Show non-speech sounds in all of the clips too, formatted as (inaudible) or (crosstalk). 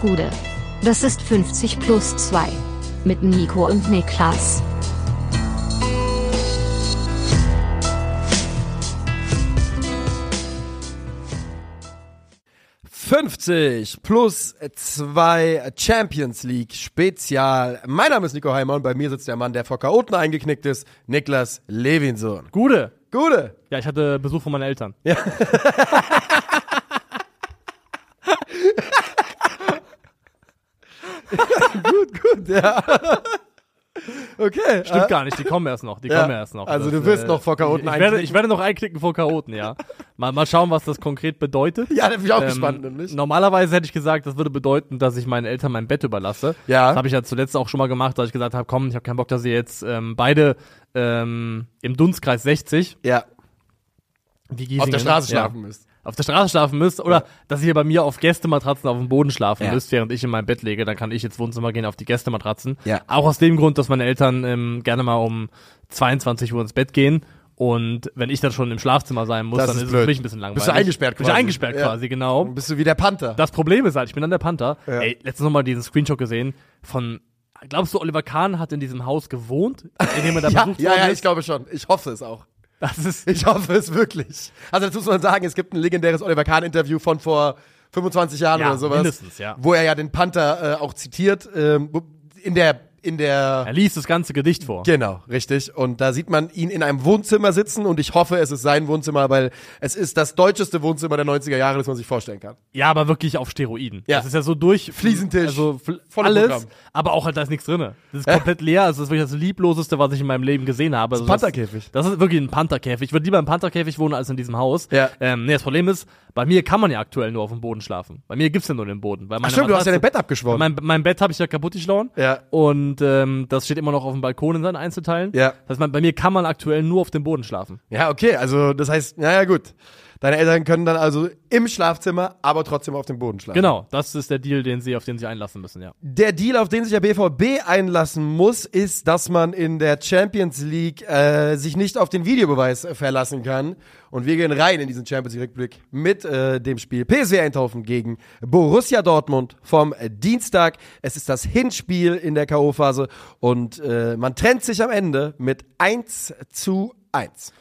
Gude. Das ist 50 plus 2. Mit Nico und Niklas. »50 plus 2 Champions League Spezial. Mein Name ist Nico Heimer und bei mir sitzt der Mann, der vor Chaoten eingeknickt ist, Niklas Levinson. Gude. Gute. Ja, ich hatte Besuch von meinen Eltern. Ja. (laughs) (laughs) gut, gut, ja. Okay. Stimmt äh, gar nicht, die kommen erst noch. Die Ja, kommen erst noch. also du wirst noch vor Chaoten ich, ich, werde, ich werde noch einknicken vor Chaoten, ja. Mal, mal schauen, was das konkret bedeutet. Ja, da bin ich auch Ähm, gespannt, nämlich. Normalerweise hätte ich gesagt, das würde bedeuten, dass ich meinen Eltern mein Bett überlasse. Ja. Das habe ich ja zuletzt auch schon mal gemacht, dass ich gesagt habe, komm, ich habe keinen Bock, dass ihr jetzt ähm, beide ähm, im Dunstkreis 60 Ja, wie auf der Straße ja, schlafen müsst. Auf der Straße schlafen müsst oder dass ihr bei mir auf Gästematratzen auf dem Boden schlafen Ja. müsst, während ich in mein Bett lege, dann kann ich ins Wohnzimmer gehen auf die Gästematratzen. Ja. Auch aus dem Grund, dass meine Eltern ähm, gerne mal um 22 Uhr ins Bett gehen. Und wenn ich dann schon im Schlafzimmer sein muss, Das dann ist ist es für mich ein bisschen langweilig. Bist du eingesperrt Bin ich quasi. eingesperrt Ja. quasi, genau. Dann bist du wie der Panther. Das Problem ist halt, ich bin dann der Panther. Ja. Ey, letztens noch mal diesen Screenshot gesehen von, glaubst du, Oliver Kahn hat in diesem Haus gewohnt, in dem er da (laughs) ja, ja, ja, ich glaube schon. Ich hoffe es auch. Das ist, (laughs) Ich hoffe es wirklich. Also dazu muss man sagen, es gibt ein legendäres Oliver Kahn-Interview von vor 25 Jahren Ja, oder sowas. mindestens, ja. Wo er ja den Panther äh, auch zitiert. Ähm, in der, in der er liest das ganze Gedicht vor. Genau, richtig. Und da sieht man ihn in einem Wohnzimmer sitzen und ich hoffe, es ist sein Wohnzimmer, weil es ist das deutscheste Wohnzimmer der 90er Jahre, das man sich vorstellen kann. Ja, aber wirklich auf Steroiden. Ja. Das ist ja so durch. Fliesentisch. Also alles. Programm. Aber auch halt, da ist nichts drin. Das ist komplett leer. Also das ist wirklich das Liebloseste, was ich in meinem Leben gesehen habe. Also das- Pantherkäfig. Das ist wirklich ein Pantherkäfig. Ich würde lieber im Pantherkäfig wohnen als in diesem Haus. Ja. Ähm, nee, das Problem ist, bei mir kann man ja aktuell nur auf dem Boden schlafen. Bei mir gibt's ja nur den Boden. Weil meine Ach stimmt, du hast ja Matratze- dein Bett abgeschworen. Mein, mein Bett habe ich ja kaputt geschlagen. Ja. Und ähm, das steht immer noch auf dem Balkon in seinen Einzelteilen. Ja. Das heißt, bei mir kann man aktuell nur auf dem Boden schlafen. Ja, okay, also das heißt, naja gut. Deine Eltern können dann also im Schlafzimmer, aber trotzdem auf dem Boden schlafen. Genau, das ist der Deal, den sie, auf den sie einlassen müssen, ja. Der Deal, auf den sich der BVB einlassen muss, ist, dass man in der Champions League äh, sich nicht auf den Videobeweis verlassen kann. Und wir gehen rein in diesen Champions League Rückblick mit äh, dem Spiel PSV Eindhoven gegen Borussia Dortmund vom Dienstag. Es ist das Hinspiel in der K.O.-Phase und äh, man trennt sich am Ende mit 1 zu 1.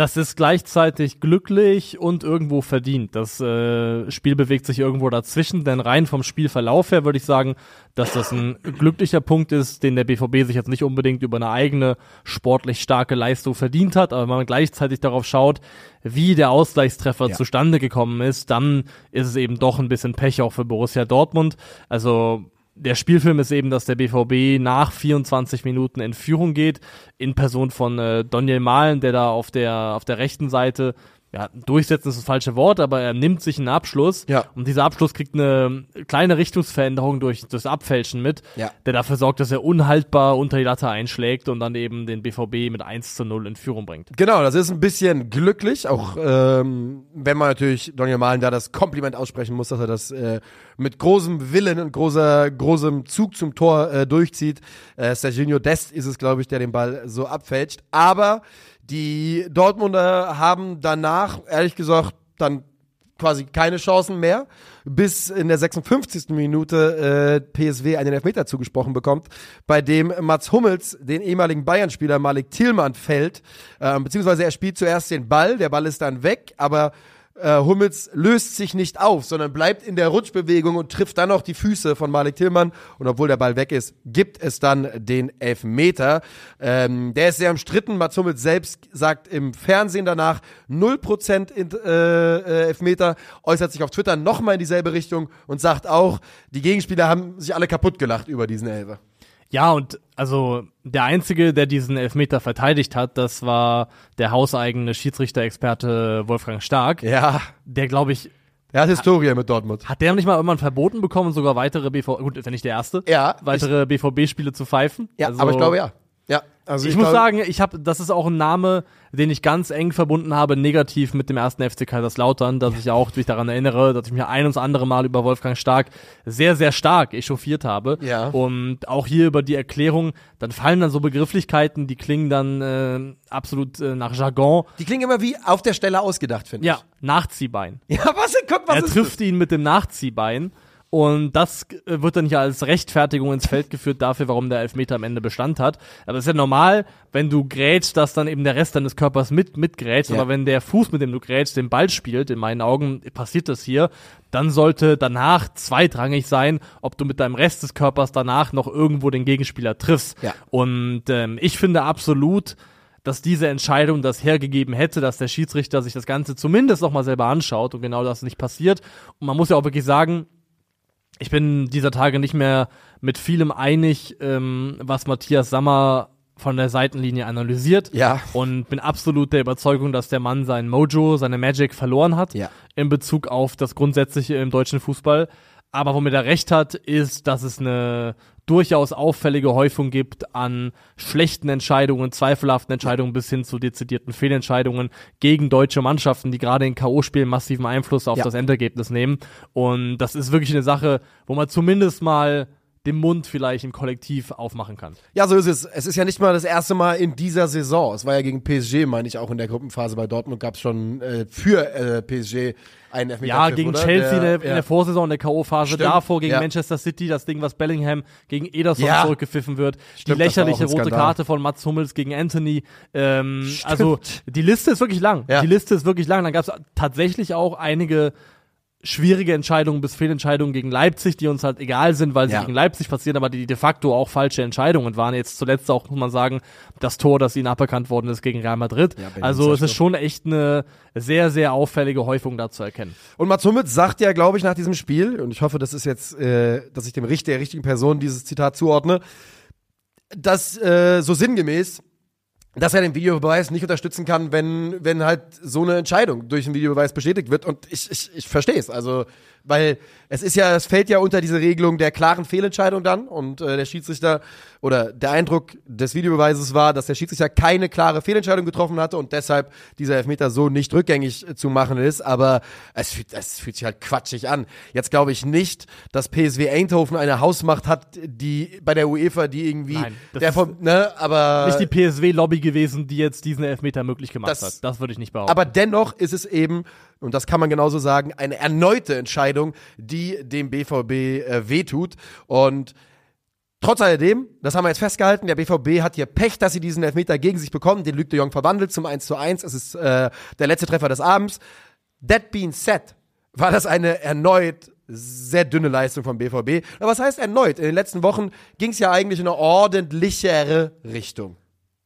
Das ist gleichzeitig glücklich und irgendwo verdient. Das äh, Spiel bewegt sich irgendwo dazwischen, denn rein vom Spielverlauf her würde ich sagen, dass das ein glücklicher Punkt ist, den der BVB sich jetzt nicht unbedingt über eine eigene sportlich starke Leistung verdient hat, aber wenn man gleichzeitig darauf schaut, wie der Ausgleichstreffer Ja. zustande gekommen ist, dann ist es eben doch ein bisschen Pech auch für Borussia Dortmund. Also der Spielfilm ist eben, dass der BVB nach 24 Minuten in Führung geht, in Person von äh, Daniel Mahlen, der da auf der, auf der rechten Seite, ja, durchsetzen ist das falsche Wort, aber er nimmt sich einen Abschluss Ja. und dieser Abschluss kriegt eine kleine Richtungsveränderung durch das Abfälschen mit, Ja. der dafür sorgt, dass er unhaltbar unter die Latte einschlägt und dann eben den BVB mit 1 zu 0 in Führung bringt. Genau, das ist ein bisschen glücklich, auch ähm, wenn man natürlich Daniel Mahlen da das Kompliment aussprechen muss, dass er das äh, mit großem Willen und großer, großem Zug zum Tor äh, durchzieht. Äh, Serginho Dest ist es, glaube ich, der den Ball so abfälscht. Aber die Dortmunder haben danach, ehrlich gesagt, dann quasi keine Chancen mehr, bis in der 56. Minute äh, PSW einen Elfmeter zugesprochen bekommt, bei dem Mats Hummels den ehemaligen Bayern-Spieler Malik Thielmann fällt, ähm, beziehungsweise er spielt zuerst den Ball, der Ball ist dann weg, aber äh, Hummels löst sich nicht auf, sondern bleibt in der Rutschbewegung und trifft dann noch die Füße von Malik Tillmann. Und obwohl der Ball weg ist, gibt es dann den Elfmeter. Ähm, der ist sehr umstritten. Mats Hummels selbst sagt im Fernsehen danach 0% in, äh, äh, Elfmeter, äußert sich auf Twitter nochmal in dieselbe Richtung und sagt auch, die Gegenspieler haben sich alle kaputt gelacht über diesen Elfer. Ja, und also der Einzige, der diesen Elfmeter verteidigt hat, das war der hauseigene Schiedsrichter-Experte Wolfgang Stark, Ja, der, glaube ich, er hat Historie mit Dortmund. hat der nicht mal irgendwann verboten bekommen, sogar weitere BVB, gut, ist ja nicht der erste, Ja, weitere BVB-Spiele zu pfeifen. Ja, Also, aber ich glaube ja. Ja, also Ich, muss glaube- sagen, ich habe, das ist auch ein Name, den ich ganz eng verbunden habe, negativ mit dem ersten FC Kaiserslautern, dass ich auch mich daran erinnere, dass ich mich ein und das andere Mal über Wolfgang Stark sehr, sehr stark echauffiert habe. Ja. Und auch hier über die Erklärung, dann fallen dann so Begrifflichkeiten, die klingen dann äh, absolut äh, nach Jargon. Die klingen immer wie auf der Stelle ausgedacht, finde Ja, Nachziehbein. ich. Ja, was? Guck, was er ist trifft ihn mit dem Nachziehbein Und das äh, wird dann ja als Rechtfertigung ins Feld geführt dafür, warum der Elfmeter am Ende Bestand hat. Aber es ist ja normal, wenn du grätst, dass dann eben der Rest deines Körpers mit, mitgrätscht. Ja. Aber wenn der Fuß, mit dem du grätst, den Ball spielt, in meinen Augen passiert das hier, dann sollte danach zweitrangig sein, ob du mit deinem Rest des Körpers danach noch irgendwo den Gegenspieler triffst. Ja. Und ähm, ich finde absolut, dass diese Entscheidung das hergegeben hätte, dass der Schiedsrichter sich das Ganze zumindest noch mal selber anschaut und genau das nicht passiert. Und man muss ja auch wirklich sagen, ich bin dieser Tage nicht mehr mit vielem einig, ähm, was Matthias Sammer von der Seitenlinie analysiert. Ja. Und bin absolut der Überzeugung, dass der Mann sein Mojo, seine Magic verloren hat Ja. in Bezug auf das Grundsätzliche im deutschen Fußball. Aber womit er recht hat, ist, dass es eine durchaus auffällige Häufung gibt an schlechten Entscheidungen, zweifelhaften Entscheidungen bis hin zu dezidierten Fehlentscheidungen gegen deutsche Mannschaften, die gerade in K.O.-Spielen massiven Einfluss auf Ja. das Endergebnis nehmen. Und das ist wirklich eine Sache, wo man zumindest mal den Mund vielleicht im Kollektiv aufmachen kann. Ja, so ist es. Es ist ja nicht mal das erste Mal in dieser Saison. Es war ja gegen PSG, meine ich, auch in der Gruppenphase bei Dortmund gab es schon äh, für äh, PSG einen Elfmeter. Ja, gegen oder? Chelsea in, der, ja. in der Vorsaison, in der K.O.-Phase, davor gegen ja. Manchester City, das Ding, was Bellingham gegen Ederson Ja. zurückgepfiffen wird, Stimmt, die lächerliche rote. Karte von Mats Hummels gegen Anthony. Ähm, also die Liste ist wirklich lang. Ja. Die Liste ist wirklich lang. Dann gab es tatsächlich auch einige schwierige Entscheidungen bis Fehlentscheidungen gegen Leipzig, die uns halt egal sind, weil sie Ja. gegen Leipzig passieren, aber die de facto auch falsche Entscheidungen waren. Jetzt zuletzt auch, muss man sagen, das Tor, das ihnen aberkannt worden ist gegen Real Madrid. Ja, also es ist schon echt eine sehr, sehr auffällige Häufung da zu erkennen. Und Mats Hummels sagt ja, glaube ich, nach diesem Spiel, und ich hoffe, das ist jetzt, äh, dass ich dem Richt der richtigen Person dieses Zitat zuordne, dass äh, so sinngemäß, dass er den Videobeweis nicht unterstützen kann, wenn, wenn halt so eine Entscheidung durch den Videobeweis bestätigt wird. Und ich, ich, ich verstehe es. Also, weil es ist ja, es fällt ja unter diese Regelung der klaren Fehlentscheidung dann. Und äh, der Schiedsrichter oder der Eindruck des Videobeweises war, dass der Schiedsrichter keine klare Fehlentscheidung getroffen hatte und deshalb dieser Elfmeter so nicht rückgängig äh, zu machen ist. Aber es fühlt, es fühlt sich halt quatschig an. Jetzt glaube ich nicht, dass PSW Eindhoven eine Hausmacht hat, die bei der UEFA, die irgendwie Nein, das der ist vom, ne, aber nicht die PSW-Lobby gewesen, die jetzt diesen Elfmeter möglich gemacht Das- hat. Das würde ich nicht behaupten. Aber dennoch ist es eben, und das kann man genauso sagen, eine erneute Entscheidung, die dem BVB äh, wehtut. Und trotz alledem, das haben wir jetzt festgehalten, der BVB hat hier Pech, dass sie diesen Elfmeter gegen sich bekommen. Den Luc de Jong verwandelt zum 1 zu 1. Es ist äh, der letzte Treffer des Abends. That being said, war das eine erneut sehr dünne Leistung vom BVB. Aber was heißt erneut? In den letzten Wochen ging es ja eigentlich in eine ordentlichere Richtung.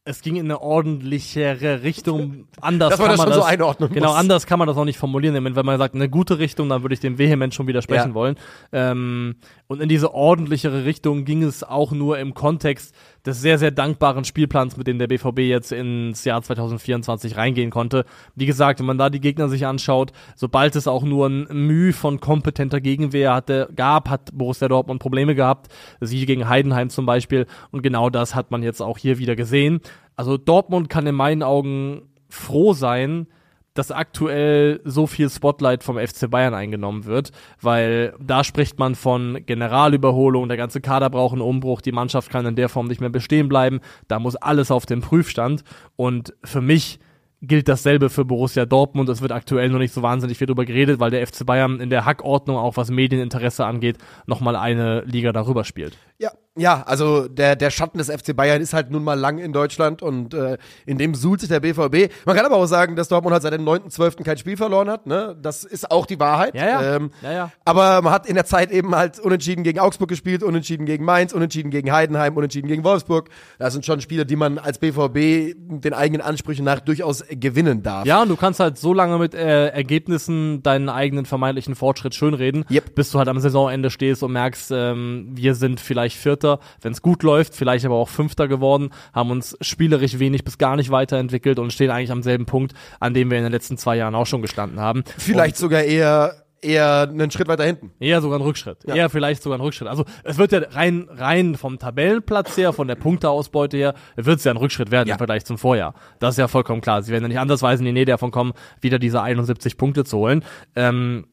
Es ging in eine ordentlichere Richtung. (laughs) Anders man kann das man schon das so einordnen Genau, muss. anders kann man das auch nicht formulieren. Wenn man sagt, eine gute Richtung, dann würde ich dem vehement schon widersprechen Ja. wollen. Ähm, und in diese ordentlichere Richtung ging es auch nur im Kontext des sehr, sehr dankbaren Spielplans, mit dem der BVB jetzt ins Jahr 2024 reingehen konnte. Wie gesagt, wenn man da die Gegner sich anschaut, sobald es auch nur ein Mühe von kompetenter Gegenwehr hatte, gab, hat Borussia Dortmund Probleme gehabt. Sie gegen Heidenheim zum Beispiel. Und genau das hat man jetzt auch hier wieder gesehen. Also Dortmund kann in meinen Augen froh sein, dass aktuell so viel Spotlight vom FC Bayern eingenommen wird, weil da spricht man von Generalüberholung, der ganze Kader braucht einen Umbruch, die Mannschaft kann in der Form nicht mehr bestehen bleiben, da muss alles auf dem Prüfstand und für mich gilt dasselbe für Borussia Dortmund. Es wird aktuell noch nicht so wahnsinnig viel darüber geredet, weil der FC Bayern in der Hackordnung, auch was Medieninteresse angeht, nochmal eine Liga darüber spielt. Ja, ja, also der, der Schatten des FC Bayern ist halt nun mal lang in Deutschland und äh, in dem suhlt sich der BVB. Man kann aber auch sagen, dass Dortmund halt seit dem 9.12. kein Spiel verloren hat. Ne? Das ist auch die Wahrheit. Ja, ja. Ähm, Ja, ja. Aber man hat in der Zeit eben halt unentschieden gegen Augsburg gespielt, unentschieden gegen Mainz, unentschieden gegen Heidenheim, unentschieden gegen Wolfsburg. Das sind schon Spiele, die man als BVB den eigenen Ansprüchen nach durchaus gewinnen darf. Ja, und du kannst halt so lange mit äh, Ergebnissen deinen eigenen vermeintlichen Fortschritt schönreden, Yep. bis du halt am Saisonende stehst und merkst, ähm, wir sind vielleicht Vierter, wenn es gut läuft, vielleicht aber auch Fünfter geworden, haben uns spielerisch wenig bis gar nicht weiterentwickelt und stehen eigentlich am selben Punkt, an dem wir in den letzten zwei Jahren auch schon gestanden haben. Vielleicht sogar eher, eher einen Schritt weiter hinten. Eher sogar ein Rückschritt. Ja. Eher vielleicht sogar ein Rückschritt. Also es wird ja rein, rein vom Tabellenplatz her, von der Punkteausbeute her, wird es ja ein Rückschritt werden Ja. im Vergleich zum Vorjahr. Das ist ja vollkommen klar. Sie werden ja nicht andersweise in die Nähe davon kommen, wieder diese 71 Punkte zu holen. Ähm,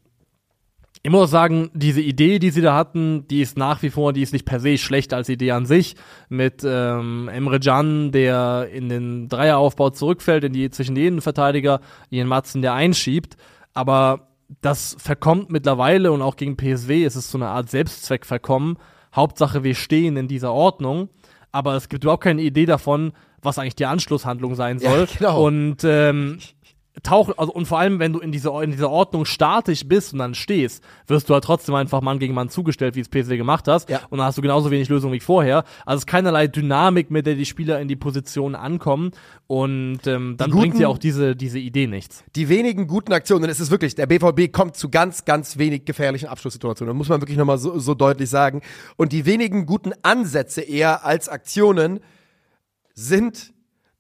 ich muss auch sagen, diese Idee, die sie da hatten, die ist nach wie vor, die ist nicht per se schlecht als Idee an sich. Mit ähm, Emre Can, der in den Dreieraufbau zurückfällt, in die, zwischen die Innenverteidiger, Ian Matzen, der einschiebt. Aber das verkommt mittlerweile und auch gegen PSW ist es so eine Art Selbstzweck verkommen. Hauptsache, wir stehen in dieser Ordnung, aber es gibt überhaupt keine Idee davon, was eigentlich die Anschlusshandlung sein soll. Ja, (laughs) genau. Und ähm, tauch, also und vor allem, wenn du in dieser, in dieser Ordnung statisch bist und dann stehst, wirst du halt trotzdem einfach Mann gegen Mann zugestellt, wie es PSW gemacht hast. Ja. Und dann hast du genauso wenig Lösung wie vorher. Also es ist keinerlei Dynamik, mit der die Spieler in die Position ankommen. Und ähm, dann guten- bringt dir auch diese, diese Idee nichts. die wenigen guten Aktionen, es ist wirklich, der BVB kommt zu ganz, ganz wenig gefährlichen Abschlusssituationen. Das muss man wirklich nochmal so, so deutlich sagen. Und die wenigen guten Ansätze eher als Aktionen sind,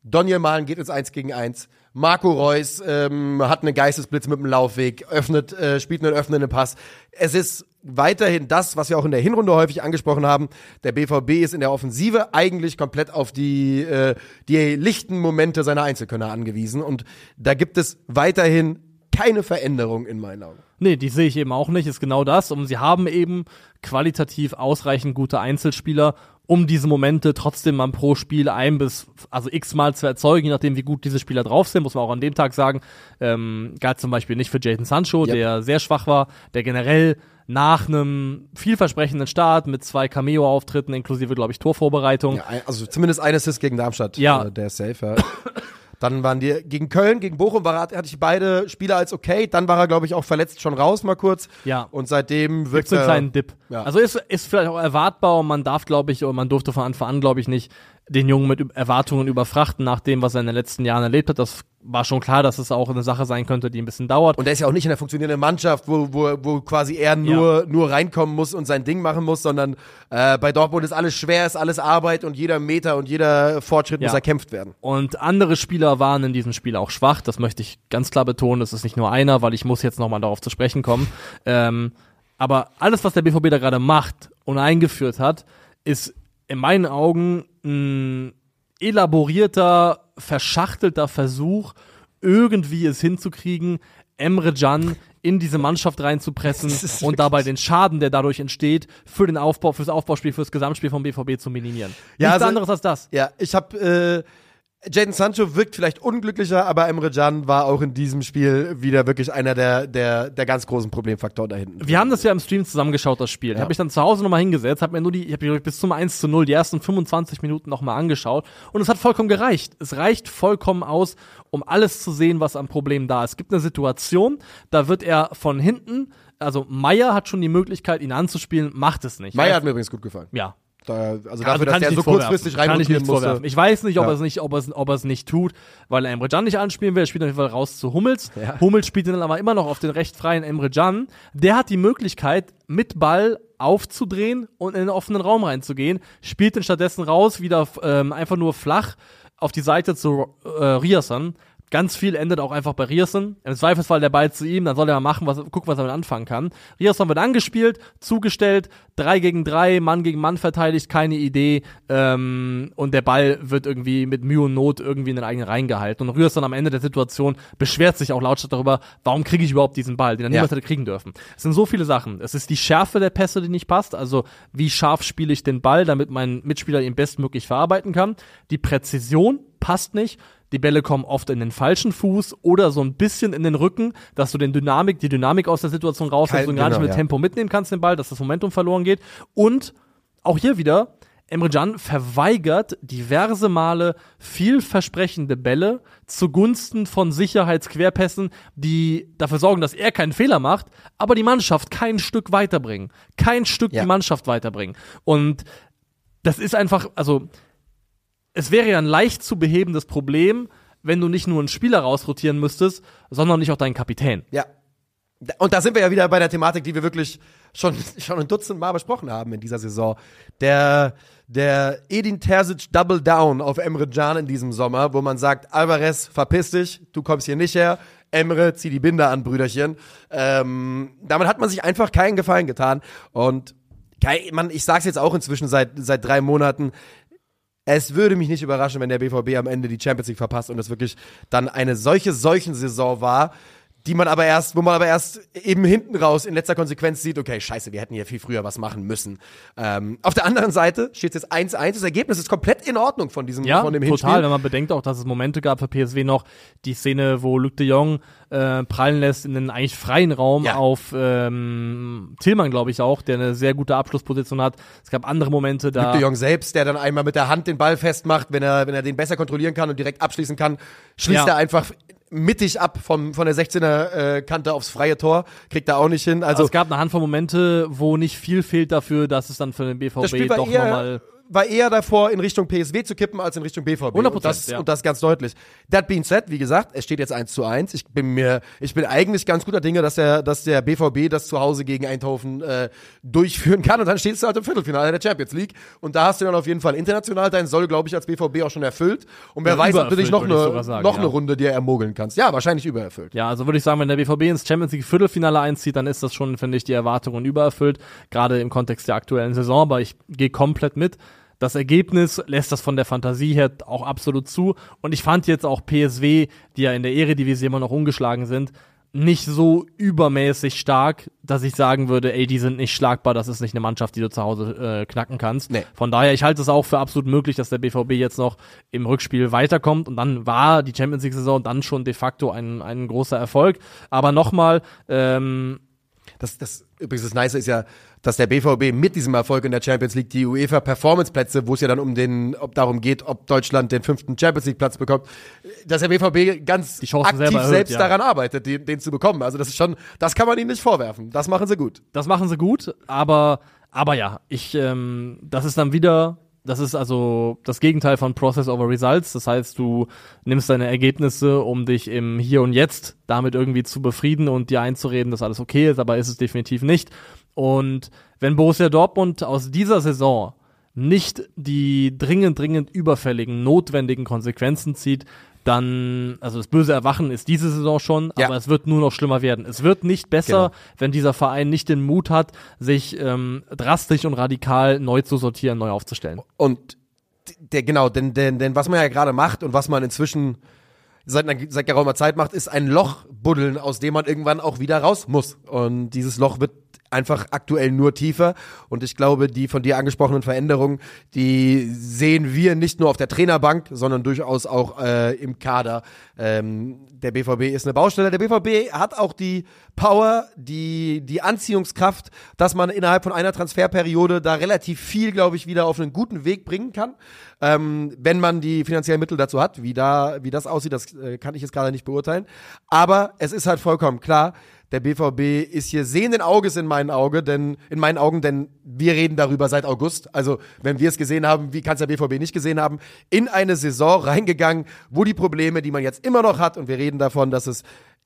Daniel Mahlen geht ins 1 gegen 1. Marco Reus ähm, hat einen Geistesblitz mit dem Laufweg, öffnet, äh, spielt einen öffnenden Pass. Es ist weiterhin das, was wir auch in der Hinrunde häufig angesprochen haben. Der BVB ist in der Offensive eigentlich komplett auf die, äh, die lichten Momente seiner Einzelkönner angewiesen. Und da gibt es weiterhin keine Veränderung in meinen Augen. Nee, die sehe ich eben auch nicht, ist genau das. Und sie haben eben qualitativ ausreichend gute Einzelspieler, um diese Momente trotzdem mal pro Spiel ein bis, also x-mal zu erzeugen, je nachdem, wie gut diese Spieler drauf sind, muss man auch an dem Tag sagen. Ähm, galt zum Beispiel nicht für Jason Sancho, Yep. der sehr schwach war, der generell nach einem vielversprechenden Start mit zwei Cameo-Auftritten, inklusive, glaube ich, Torvorbereitung, Ja, also zumindest ein Assist gegen Darmstadt. Ja. Äh, der ist safe. Ja. (coughs) Dann waren die gegen Köln, gegen Bochum war, hatte ich beide Spieler als okay. Dann war er, glaube ich, auch verletzt schon raus mal kurz. Ja. Und seitdem wirkt einen er. kleinen Dip. Ja. Also ist, ist vielleicht auch erwartbar und man darf, glaube ich, oder man durfte von Anfang an, glaube ich, nicht den Jungen mit Erwartungen überfrachten nach dem, was er in den letzten Jahren erlebt hat. Das war schon klar, dass es auch eine Sache sein könnte, die ein bisschen dauert. Und er ist ja auch nicht in einer funktionierenden Mannschaft, wo, wo, wo quasi er nur, nur reinkommen muss und sein Ding machen muss, sondern äh, bei Dortmund ist alles schwer, ist alles Arbeit und jeder Meter und jeder Fortschritt Ja. muss erkämpft werden. Und andere Spieler waren in diesem Spiel auch schwach. Das möchte ich ganz klar betonen. Es ist nicht nur einer, weil ich muss jetzt nochmal darauf zu sprechen kommen. Ähm, aber alles, was der BVB da gerade macht und eingeführt hat, ist in meinen Augen ein elaborierter, verschachtelter Versuch, irgendwie es hinzukriegen, Emre Can in diese Mannschaft reinzupressen (laughs) und dabei den Schaden, der dadurch entsteht, für den Aufbau, fürs Aufbauspiel, fürs Gesamtspiel vom BVB zu minimieren. Ja, Nichts also- anderes als das. Ja, ich habe äh, Jaden Sancho wirkt vielleicht unglücklicher, aber Emre Can war auch in diesem Spiel wieder wirklich einer der, der, der ganz großen Problemfaktoren da hinten. Wir haben das ja im Stream zusammengeschaut, das Spiel. Ich habe mich dann zu Hause nochmal hingesetzt, habe mir nur die, ich habe mir bis zum 1 zu 0 die ersten 25 Minuten nochmal angeschaut und es hat vollkommen gereicht. Es reicht vollkommen aus, um alles zu sehen, was am Problem da ist. Es gibt eine Situation, da wird er von hinten, also Meier hat schon die Möglichkeit, ihn anzuspielen, macht es nicht. Meier hat mir übrigens gut gefallen. ja, Da, also also dafür, dass kann ich der nicht so vorwerfen. kurzfristig kann ich nicht vorwerfen. Ich weiß nicht, ob Ja. er es nicht, ob er es, ob er es nicht tut, weil er Emre Can nicht anspielen will. Er spielt auf jeden Fall raus zu Hummels. Ja. Hummels spielt ihn dann aber immer noch auf den recht freien Emre Can. Der hat die Möglichkeit, mit Ball aufzudrehen und in den offenen Raum reinzugehen, spielt ihn stattdessen raus, wieder ähm, einfach nur flach auf die Seite zu äh, Rierson. Ganz viel endet auch einfach bei Rierson. Im Zweifelsfall der Ball zu ihm, dann soll er mal machen, was, gucken, was er damit anfangen kann. Rierson wird angespielt, zugestellt, drei gegen drei, Mann gegen Mann verteidigt, keine Idee. Ähm, und der Ball wird irgendwie mit Mühe und Not irgendwie in den eigenen Reihen gehalten. Und Rierson am Ende der Situation beschwert sich auch lautstark darüber, warum kriege ich überhaupt diesen Ball, den er niemals Ja. hätte kriegen dürfen. Es sind so viele Sachen. Es ist die Schärfe der Pässe, die nicht passt. Also wie scharf spiele ich den Ball, damit mein Mitspieler ihn bestmöglich verarbeiten kann. Die Präzision passt nicht. Die Bälle kommen oft in den falschen Fuß oder so ein bisschen in den Rücken, dass du den Dynamik, die Dynamik aus der Situation rausnimmst Kein- und gar nicht genau, mit ja. Tempo mitnehmen kannst den Ball, dass das Momentum verloren geht. Und auch hier wieder, Emre Can verweigert diverse Male vielversprechende Bälle zugunsten von Sicherheitsquerpässen, die dafür sorgen, dass er keinen Fehler macht, aber die Mannschaft kein Stück weiterbringen. Kein Stück Ja. die Mannschaft weiterbringen. Und das ist einfach, also es wäre ja ein leicht zu behebendes Problem, wenn du nicht nur einen Spieler rausrotieren müsstest, sondern nicht auch deinen Kapitän. Ja. Und da sind wir ja wieder bei der Thematik, die wir wirklich schon, (laughs) schon ein Dutzend Mal besprochen haben in dieser Saison. Der, der Edin Terzic Double Down auf Emre Can in diesem Sommer, wo man sagt, Alvarez, verpiss dich, du kommst hier nicht her. Emre, zieh die Binde an, Brüderchen. Ähm, damit hat man sich einfach keinen Gefallen getan. Und kei- man, ich sag's jetzt auch inzwischen seit, seit drei Monaten, es würde mich nicht überraschen, wenn der BVB am Ende die Champions League verpasst und es wirklich dann eine solche Seuchensaison war, die man aber erst, wo man aber erst eben hinten raus in letzter Konsequenz sieht, okay, scheiße, wir hätten hier viel früher was machen müssen. Ähm, auf der anderen Seite steht jetzt 1-1, das Ergebnis ist komplett in Ordnung von diesem, Ja, von dem Hinspiel. total, wenn man bedenkt auch, dass es Momente gab für PSW noch, die Szene, wo Luc de Jong äh, prallen lässt in einen eigentlich freien Raum Ja. auf ähm, Tillmann, glaube ich auch, der eine sehr gute Abschlussposition hat. Es gab andere Momente, da Luc de Jong selbst, der dann einmal mit der Hand den Ball festmacht, wenn er, wenn er den besser kontrollieren kann und direkt abschließen kann, schließt Ja. er einfach mittig ab vom, von der 16er äh, Kante aufs freie Tor, kriegt er auch nicht hin. Also also es gab eine Handvoll Momente, wo nicht viel fehlt dafür, dass es dann für den BVB doch eher, nochmal war eher davor, in Richtung PSW zu kippen, als in Richtung BVB. 100%, und, das, ja. und das ganz deutlich. That being said, wie gesagt, es steht jetzt 1 zu 1. Ich bin mir, ich bin eigentlich ganz guter Dinge, dass der, dass der BVB das zu Hause gegen Eindhoven äh, durchführen kann. Und dann stehst du halt im Viertelfinale der Champions League. Und da hast du dann auf jeden Fall international dein Soll, glaube ich, als BVB auch schon erfüllt. Und wer Ja, weiß, ob du dich noch eine, sagen, noch ja. eine Runde dir ermogeln kannst. Ja, wahrscheinlich übererfüllt. Ja, also würde ich sagen, wenn der BVB ins Champions League Viertelfinale einzieht, dann ist das schon, finde ich, die Erwartungen übererfüllt, gerade im Kontext der aktuellen Saison, aber ich gehe komplett mit. Das Ergebnis lässt das von der Fantasie her auch absolut zu und ich fand jetzt auch PSW, die ja in der Eredivisie immer noch ungeschlagen sind, nicht so übermäßig stark, dass ich sagen würde, ey, die sind nicht schlagbar, das ist nicht eine Mannschaft, die du zu Hause äh, knacken kannst. Nee. Von daher, ich halte es auch für absolut möglich, dass der BVB jetzt noch im Rückspiel weiterkommt und dann war die Champions League Saison dann schon de facto ein, ein großer Erfolg. Aber nochmal, ähm, Das, das übrigens das Nice ist ja, dass der BVB mit diesem Erfolg in der Champions League die UEFA Performance Plätze, wo es ja dann um den, ob darum geht, ob Deutschland den fünften Champions League Platz bekommt, dass der BVB ganz aktiv erhöht, selbst ja. daran arbeitet, den, den zu bekommen. Also das ist schon, das kann man ihnen nicht vorwerfen. Das machen sie gut. das machen sie gut, aber, aber ja, ich, ähm, das ist dann wieder, das ist also das Gegenteil von Process over Results. Das heißt, du nimmst deine Ergebnisse, um dich im Hier und Jetzt damit irgendwie zu befrieden und dir einzureden, dass alles okay ist, aber ist es definitiv nicht. Und wenn Borussia Dortmund aus dieser Saison nicht die dringend, dringend überfälligen, notwendigen Konsequenzen zieht, dann, also das böse Erwachen ist diese Saison schon, Ja. aber es wird nur noch schlimmer werden. Es wird nicht besser, Genau. wenn dieser Verein nicht den Mut hat, sich ähm, drastisch und radikal neu zu sortieren, neu aufzustellen. Und der, genau, denn, denn, denn was man ja gerade macht und was man inzwischen seit, einer- seit geraumer Zeit macht, ist ein Loch buddeln, aus dem man irgendwann auch wieder raus muss. Und dieses Loch wird einfach aktuell nur tiefer. Und ich glaube, die von dir angesprochenen Veränderungen, die sehen wir nicht nur auf der Trainerbank, sondern durchaus auch äh, im Kader. Ähm, der BVB ist eine Baustelle. Der BVB hat auch die Power, die, die Anziehungskraft, dass man innerhalb von einer Transferperiode da relativ viel, glaube ich, wieder auf einen guten Weg bringen kann. Ähm, wenn man die finanziellen Mittel dazu hat, wie da, wie das aussieht, das äh, kann ich jetzt gerade nicht beurteilen. Aber es ist halt vollkommen klar, der BVB ist hier sehenden Auges in meinen Augen, denn in meinen Augen, denn wir reden darüber seit August. Also wenn wir es gesehen haben, wie kann es der BVB nicht gesehen haben? In eine Saison reingegangen, wo die Probleme, die man jetzt immer noch hat, und wir reden davon, dass es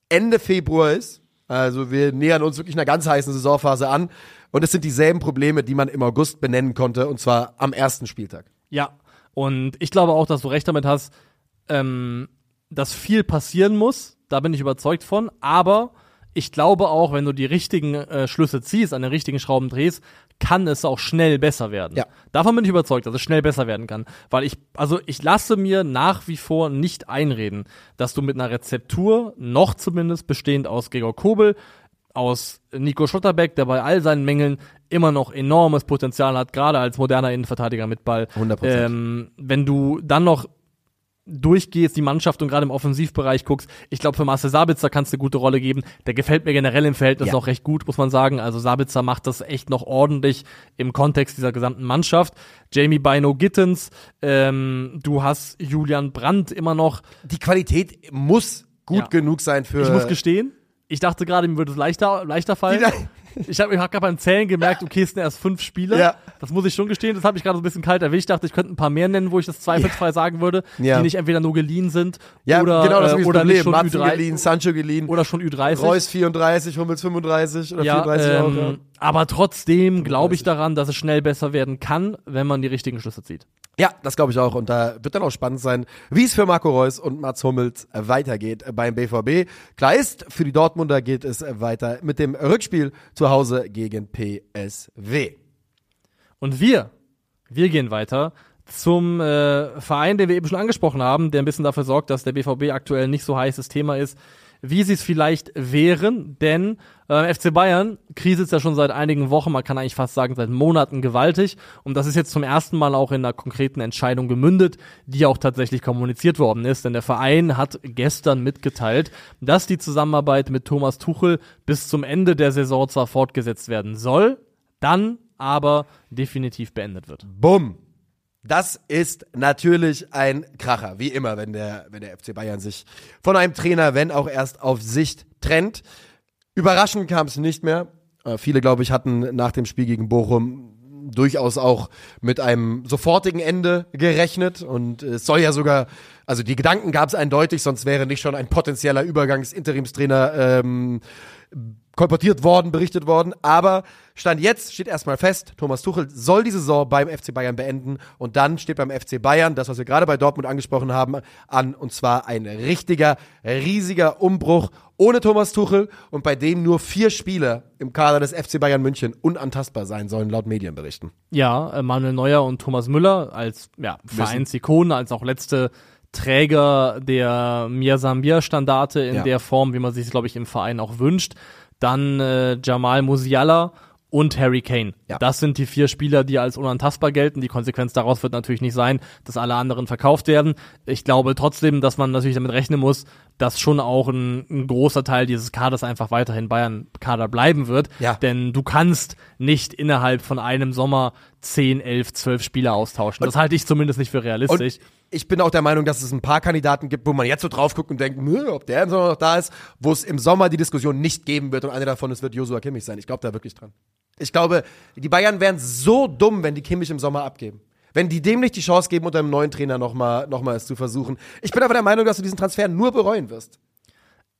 Ende Februar ist. Also wir nähern uns wirklich einer ganz heißen Saisonphase an. Und es sind dieselben Probleme, die man im August benennen konnte, und zwar am ersten Spieltag. Ja, und ich glaube auch, dass du recht damit hast, ähm, dass viel passieren muss. Da bin ich überzeugt von. Aber ich glaube auch, wenn du die richtigen äh, Schlüsse ziehst, an den richtigen Schrauben drehst, kann es auch schnell besser werden. Ja. Davon bin ich überzeugt, dass es schnell besser werden kann. Weil ich, also ich lasse mir nach wie vor nicht einreden, dass du mit einer Rezeptur, noch zumindest bestehend aus Gregor Kobel, aus Nico Schotterbeck, der bei all seinen Mängeln immer noch enormes Potenzial hat, gerade als moderner Innenverteidiger mit Ball. 100%. Ähm, wenn du dann noch durchgehst, die Mannschaft und gerade im Offensivbereich guckst, ich glaube, für Marcel Sabitzer kannst du eine gute Rolle geben. Der gefällt mir generell im Verhältnis Ja. noch recht gut, muss man sagen. Also Sabitzer macht das echt noch ordentlich im Kontext dieser gesamten Mannschaft. Jamie Bino Gittens, ähm, du hast Julian Brandt immer noch. Die Qualität muss gut Ja. genug sein für. Ich muss gestehen, ich dachte gerade, mir würde es leichter, leichter fallen. Ich habe ich hab gerade beim Zählen gemerkt, okay, es sind erst fünf Spieler. Ja. Das muss ich schon gestehen. Das hat mich gerade so ein bisschen kalt erwischt. Ich dachte, ich könnte ein paar mehr nennen, wo ich das zweifelsfrei sagen würde, Ja. die nicht entweder nur geliehen sind ja, oder, genau das äh, oder Problem. nicht schon Matzen Ü3 geliehen, Sancho geliehen, oder schon Ü30. Reus 34, Hummels 35 oder ja, 34 auch. Ja. ähm, aber trotzdem glaube ich daran, dass es schnell besser werden kann, wenn man die richtigen Schlüsse zieht. Ja, das glaube ich auch. Und da wird dann auch spannend sein, wie es für Marco Reus und Mats Hummels weitergeht beim BVB. Klar ist, für die Dortmunder geht es weiter mit dem Rückspiel Hause gegen PSW. Und wir, wir gehen weiter zum äh, Verein, den wir eben schon angesprochen haben, der ein bisschen dafür sorgt, dass der BVB aktuell nicht so heißes Thema ist wie sie es vielleicht wären, denn äh, FC Bayern kriselt ja schon seit einigen Wochen, man kann eigentlich fast sagen seit Monaten gewaltig und das ist jetzt zum ersten Mal auch in einer konkreten Entscheidung gemündet, die auch tatsächlich kommuniziert worden ist, denn der Verein hat gestern mitgeteilt, dass die Zusammenarbeit mit Thomas Tuchel bis zum Ende der Saison zwar fortgesetzt werden soll, dann aber definitiv beendet wird. Bumm. Das ist natürlich ein Kracher, wie immer, wenn der, wenn der FC Bayern sich von einem Trainer, wenn auch erst auf Sicht trennt. Überraschend kam es nicht mehr. Äh, viele, glaube ich, hatten nach dem Spiel gegen Bochum durchaus auch mit einem sofortigen Ende gerechnet und es soll ja sogar, also die Gedanken gab es eindeutig, sonst wäre nicht schon ein potenzieller Übergangs-Interimstrainer ähm, kolportiert worden, berichtet worden. Aber Stand jetzt steht erstmal fest, Thomas Tuchel soll die Saison beim FC Bayern beenden und dann steht beim FC Bayern das, was wir gerade bei Dortmund angesprochen haben, an und zwar ein richtiger, riesiger Umbruch ohne Thomas Tuchel und bei dem nur vier Spieler im Kader des FC Bayern München unantastbar sein sollen, laut Medienberichten. Ja, Manuel Neuer und Thomas Müller als ja, Vereinsikone, als auch letzte Träger der Mir Sambia Standarte in Ja. der Form, wie man sich glaube ich im Verein auch wünscht. Dann äh, Jamal Musiala und Harry Kane. Ja. Das sind die vier Spieler, die als unantastbar gelten. Die Konsequenz daraus wird natürlich nicht sein, dass alle anderen verkauft werden. Ich glaube trotzdem, dass man natürlich damit rechnen muss, dass schon auch ein, ein großer Teil dieses Kaders einfach weiterhin Bayern-Kader bleiben wird. Ja. Denn du kannst nicht innerhalb von einem Sommer 10, 11, 12 Spieler austauschen. das halte ich zumindest nicht für realistisch. Ich bin auch der Meinung, dass es ein paar Kandidaten gibt, wo man jetzt so drauf guckt und denkt, "Nö, ob der im Sommer noch da ist, wo es im Sommer die Diskussion nicht geben wird und einer davon es wird Joshua Kimmich sein. Ich glaube da wirklich dran. Ich glaube, die Bayern wären so dumm, wenn die Kimmich im Sommer abgeben. Wenn die dem nicht die Chance geben, unter einem neuen Trainer nochmal noch mal es zu versuchen. Ich bin aber der Meinung, dass du diesen Transfer nur bereuen wirst.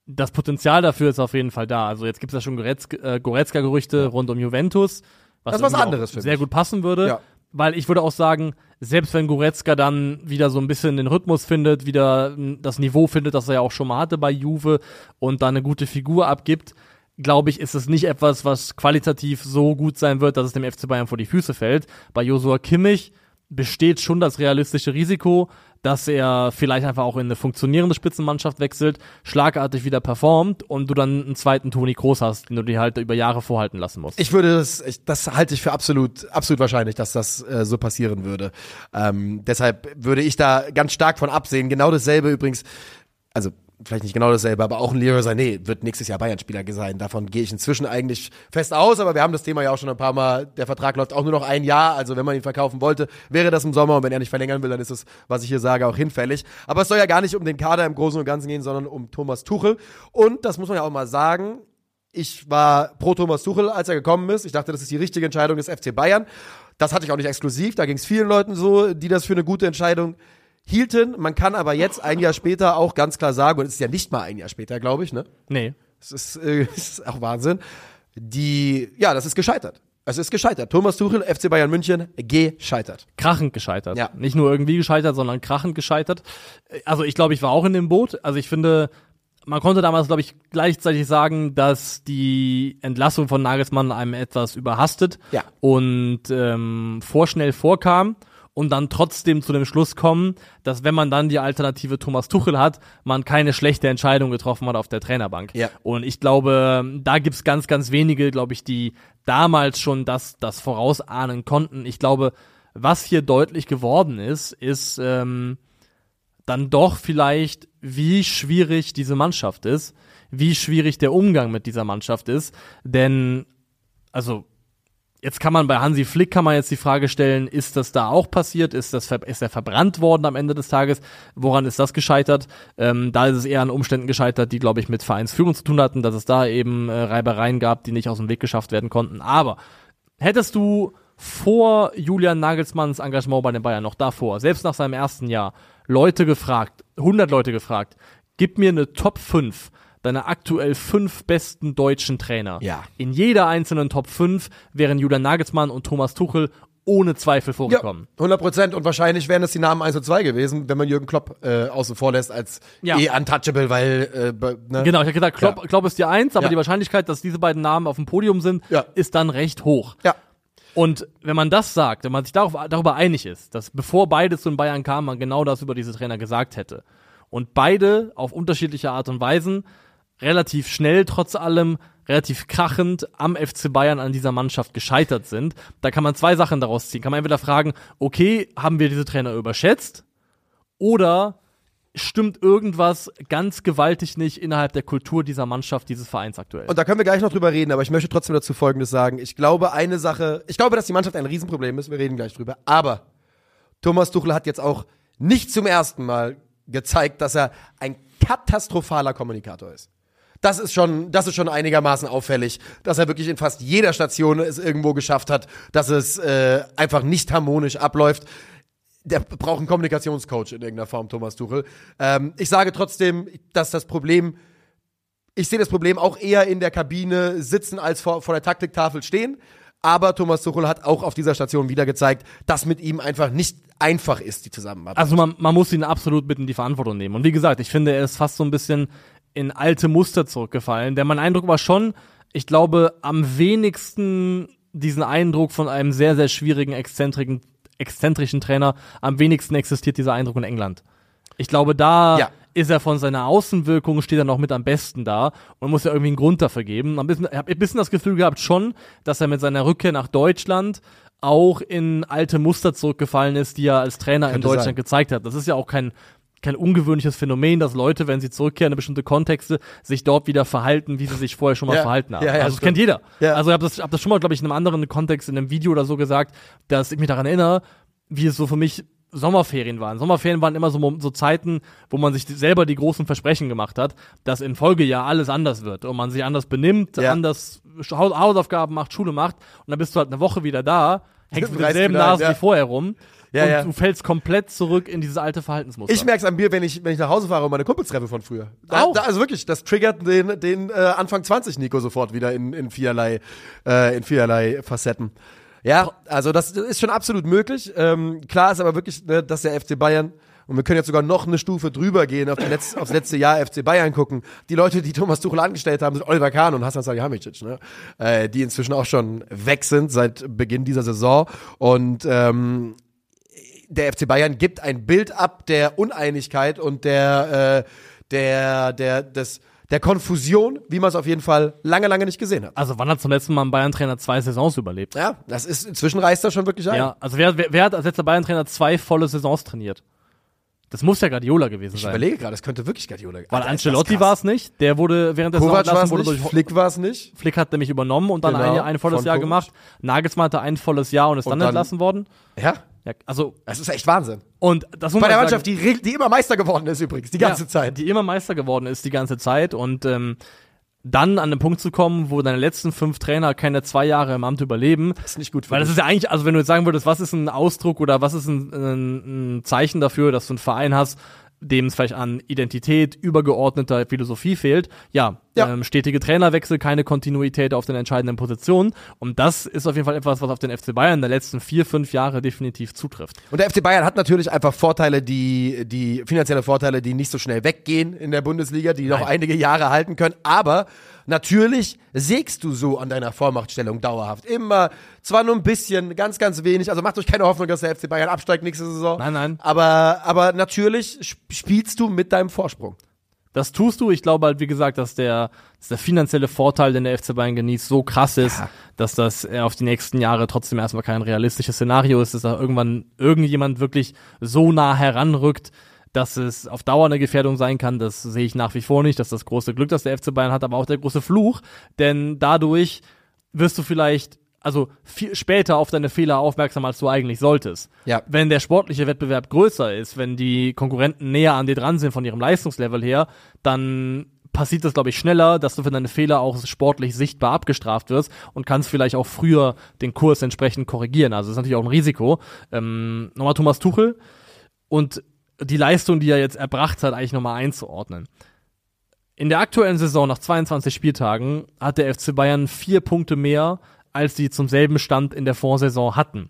das Potenzial dafür ist auf jeden Fall da. Also jetzt gibt es ja schon äh, Goretzka-Gerüchte rund um Juventus. Was Das ist was anderes für Sehr mich. gut passen würde. Ja. Weil ich würde auch sagen, selbst wenn Goretzka dann wieder so ein bisschen den Rhythmus findet, wieder das Niveau findet, das er ja auch schon mal hatte bei Juve und dann eine gute Figur abgibt, glaube ich, ist es nicht etwas, was qualitativ so gut sein wird, dass es dem FC Bayern vor die Füße fällt. Bei Josua Kimmich besteht schon das realistische Risiko, dass er vielleicht einfach auch in eine funktionierende Spitzenmannschaft wechselt, schlagartig wieder performt und du dann einen zweiten Toni Kroos hast, den du dir halt über Jahre vorhalten lassen musst. Ich würde das, ich, das halte ich für absolut, absolut wahrscheinlich, dass das äh, so passieren würde. Ähm, deshalb würde ich da ganz stark von absehen. Genau dasselbe übrigens, also vielleicht nicht genau dasselbe, aber auch ein Leroy Sané wird nächstes Jahr Bayern-Spieler sein. Davon gehe ich inzwischen eigentlich fest aus, aber wir haben das Thema ja auch schon ein paar Mal. Der Vertrag läuft auch nur noch ein Jahr, also wenn man ihn verkaufen wollte, wäre das im Sommer und wenn er nicht verlängern will, dann ist es, was ich hier sage, auch hinfällig. Aber es soll ja gar nicht um den Kader im Großen und Ganzen gehen, sondern um Thomas Tuchel. Und das muss man ja auch mal sagen, ich war pro Thomas Tuchel, als er gekommen ist. Ich dachte, das ist die richtige Entscheidung des FC Bayern. Das hatte ich auch nicht exklusiv. Da ging es vielen Leuten so, die das für eine gute Entscheidung hielten. Man kann aber jetzt ein Jahr später auch ganz klar sagen, und es ist ja nicht mal ein Jahr später, glaube ich, ne? nee. Das ist, äh, (laughs) ist auch Wahnsinn. Die, ja, das ist gescheitert. Es ist gescheitert. Thomas Tuchel, FC Bayern München, gescheitert. krachend gescheitert. Ja. Nicht nur irgendwie gescheitert, sondern krachend gescheitert. Also ich glaube, ich war auch in dem Boot. Also ich finde, man konnte damals, glaube ich, gleichzeitig sagen, dass die Entlassung von Nagelsmann einem etwas überhastet Ja. und ähm, vorschnell vorkam und dann trotzdem zu dem Schluss kommen, dass wenn man dann die Alternative Thomas Tuchel hat, man keine schlechte Entscheidung getroffen hat auf der Trainerbank. Ja. Und ich glaube, da gibt's ganz, ganz wenige, glaube ich, die damals schon das, das vorausahnen konnten. Ich glaube, was hier deutlich geworden ist, ist ähm, dann doch vielleicht, wie schwierig diese Mannschaft ist, wie schwierig der Umgang mit dieser Mannschaft ist. Denn, also, jetzt kann man bei Hansi Flick kann man jetzt die Frage stellen, ist das da auch passiert? Ist das ist er verbrannt worden am Ende des Tages? Woran ist das gescheitert? Ähm, da ist es eher an Umständen gescheitert, die glaube ich mit Vereinsführung zu tun hatten, dass es da eben äh, Reibereien gab, die nicht aus dem Weg geschafft werden konnten. Aber hättest du vor Julian Nagelsmanns Engagement bei den Bayern noch davor, selbst nach seinem ersten Jahr, Leute gefragt, 100 Leute gefragt, gib mir eine Top 5 deiner aktuell fünf besten deutschen Trainer. Ja. In jeder einzelnen Top 5 wären Julian Nagelsmann und Thomas Tuchel ohne Zweifel Ja, vorgekommen. 100 Prozent. Und wahrscheinlich wären es die Namen 1 und 2 gewesen, wenn man Jürgen Klopp äh, außen vor lässt als Ja. eh untouchable, weil, äh, ne? Genau, ich habe gesagt, Klopp, Ja. Klopp ist die Eins, aber Ja. die Wahrscheinlichkeit, dass diese beiden Namen auf dem Podium sind, Ja. ist dann recht hoch. Ja. Und wenn man das sagt, wenn man sich darauf, darüber einig ist, dass bevor beide zu den Bayern kamen, man genau das über diese Trainer gesagt hätte und beide auf unterschiedliche Art und Weisen relativ schnell trotz allem relativ krachend am FC Bayern an dieser Mannschaft gescheitert sind. Da kann man zwei Sachen daraus ziehen. Kann man entweder fragen, okay, haben wir diese Trainer überschätzt? Oder stimmt irgendwas ganz gewaltig nicht innerhalb der Kultur dieser Mannschaft, dieses Vereins aktuell? Und da können wir gleich noch drüber reden, aber ich möchte trotzdem dazu Folgendes sagen. Ich glaube, eine Sache, ich glaube, dass die Mannschaft ein Riesenproblem ist, wir reden gleich drüber, aber Thomas Tuchel hat jetzt auch nicht zum ersten Mal gezeigt, dass er ein katastrophaler Kommunikator ist. Das ist schon, das ist schon einigermaßen auffällig, dass er wirklich in fast jeder Station es irgendwo geschafft hat, dass es äh, einfach nicht harmonisch abläuft. Der braucht einen Kommunikationscoach in irgendeiner Form, Thomas Tuchel. Ähm, ich sage trotzdem, dass das Problem, ich sehe das Problem auch eher in der Kabine sitzen als vor, vor der Taktiktafel stehen. Aber Thomas Tuchel hat auch auf dieser Station wieder gezeigt, dass mit ihm einfach nicht einfach ist, die Zusammenarbeit. Also man, man muss ihn absolut mit in die Verantwortung nehmen. Und wie gesagt, ich finde, er ist fast so ein bisschen in alte Muster zurückgefallen. Denn mein Eindruck war schon, ich glaube, am wenigsten diesen Eindruck von einem sehr, sehr schwierigen, exzentrischen, exzentrischen Trainer, am wenigsten existiert dieser Eindruck in England. Ich glaube, da Ja. ist er von seiner Außenwirkung, steht er noch mit am besten da und muss ja irgendwie einen Grund dafür geben. Ein bisschen, ich habe ein bisschen das Gefühl gehabt schon, dass er mit seiner Rückkehr nach Deutschland auch in alte Muster zurückgefallen ist, die er als Trainer in Könnte Deutschland sein. gezeigt hat. Das ist ja auch kein kein ungewöhnliches Phänomen, dass Leute, wenn sie zurückkehren in bestimmte Kontexte, sich dort wieder verhalten, wie sie sich vorher schon mal Ja. verhalten haben. Ja, ja, also das stimmt. kennt jeder. Ja. Also ich habe das, hab das schon mal, glaube ich, in einem anderen Kontext, in einem Video oder so gesagt, dass ich mich daran erinnere, wie es so für mich Sommerferien waren. Sommerferien waren immer so, so Zeiten, wo man sich selber die großen Versprechen gemacht hat, dass im Folgejahr alles anders wird und man sich anders benimmt, Ja. anders Hau- Hausaufgaben macht, Schule macht und dann bist du halt eine Woche wieder da, hängst (laughs) mit derselben Nase ja. wie vorher rum Ja, und ja. du fällst komplett zurück in dieses alte Verhaltensmuster. Ich merke es am Bier, wenn ich, wenn ich nach Hause fahre und meine Kumpels treffe von früher. Da, Auch? da, also wirklich, das triggert den, den äh, Anfang 20 Nico sofort wieder in, in, vielerlei, äh, in vielerlei Facetten. Ja, also das ist schon absolut möglich. Ähm, klar ist aber wirklich, ne, dass der FC Bayern, und wir können jetzt sogar noch eine Stufe drüber gehen, auf Letz-, aufs letzte Jahr FC Bayern gucken. Die Leute, die Thomas Tuchel angestellt haben, sind Oliver Kahn und Hasan Salihamidzic, ne? äh, die inzwischen auch schon weg sind seit Beginn dieser Saison. Und ähm, der FC Bayern gibt ein Bild ab der Uneinigkeit und der, äh, der, der, des, der Konfusion, wie man es auf jeden Fall lange, lange nicht gesehen hat. Also wann hat zum letzten Mal ein Bayern-Trainer zwei Saisons überlebt? Ja, das ist, inzwischen reißt das schon wirklich ein. Ja, also wer, wer, wer hat als letzter Bayern-Trainer zwei volle Saisons trainiert? Das muss ja Guardiola gewesen Ich sein. überlege gerade, das könnte wirklich Guardiola Weil Ancelotti war es nicht, der wurde während der Saison Kovac war es entlassen, wurde nicht, durch Flick war es nicht. Flick hat nämlich übernommen und dann Genau, ein, ein volles Jahr Kovac. gemacht. Nagelsmann hatte ein volles Jahr und ist Und dann, dann- entlassen worden. Ja, Ja, also das ist echt Wahnsinn. und das muss Bei der sagen, Mannschaft, die, re- die immer Meister geworden ist übrigens, die ganze ja, Zeit. die immer Meister geworden ist die ganze Zeit und ähm, dann an den Punkt zu kommen, wo deine letzten fünf Trainer keine zwei Jahre im Amt überleben, Das ist nicht gut für Weil das ist ja eigentlich, also wenn du jetzt sagen würdest, was ist ein Ausdruck oder was ist ein, ein, ein Zeichen dafür, dass du einen Verein hast, dem es vielleicht an Identität, übergeordneter Philosophie fehlt, ja, Ja. Ähm, stetige Trainerwechsel, keine Kontinuität auf den entscheidenden Positionen. Und das ist auf jeden Fall etwas, was auf den FC Bayern der letzten vier, fünf Jahre definitiv zutrifft. Und der FC Bayern hat natürlich einfach Vorteile, die, die finanzielle Vorteile, die nicht so schnell weggehen in der Bundesliga, die noch Nein. einige Jahre halten können. Aber natürlich sägst du so an deiner Vormachtstellung dauerhaft. Immer, zwar nur ein bisschen, ganz, ganz wenig. Also macht euch keine Hoffnung, dass der FC Bayern absteigt nächste Saison. Nein, nein. Aber, aber natürlich sp- spielst du mit deinem Vorsprung. Das tust du. Ich glaube halt, wie gesagt, dass der, dass der finanzielle Vorteil, den der FC Bayern genießt, so krass ist, Ja. dass das äh, auf die nächsten Jahre trotzdem erstmal kein realistisches Szenario ist, dass da irgendwann irgendjemand wirklich so nah heranrückt, dass es auf Dauer eine Gefährdung sein kann. Das sehe ich nach wie vor nicht. Das ist das große Glück, das der FC Bayern hat, aber auch der große Fluch. Denn dadurch wirst du vielleicht also viel später auf deine Fehler aufmerksam, als du eigentlich solltest. Ja. Wenn der sportliche Wettbewerb größer ist, wenn die Konkurrenten näher an dir dran sind von ihrem Leistungslevel her, dann passiert das, glaube ich, schneller, dass du für deine Fehler auch sportlich sichtbar abgestraft wirst und kannst vielleicht auch früher den Kurs entsprechend korrigieren. Also das ist natürlich auch ein Risiko. Ähm, nochmal Thomas Tuchel und die Leistung, die er jetzt erbracht hat, eigentlich nochmal einzuordnen. In der aktuellen Saison nach 22 Spieltagen hat der FC Bayern vier Punkte mehr, als sie zum selben Stand in der Vorsaison hatten.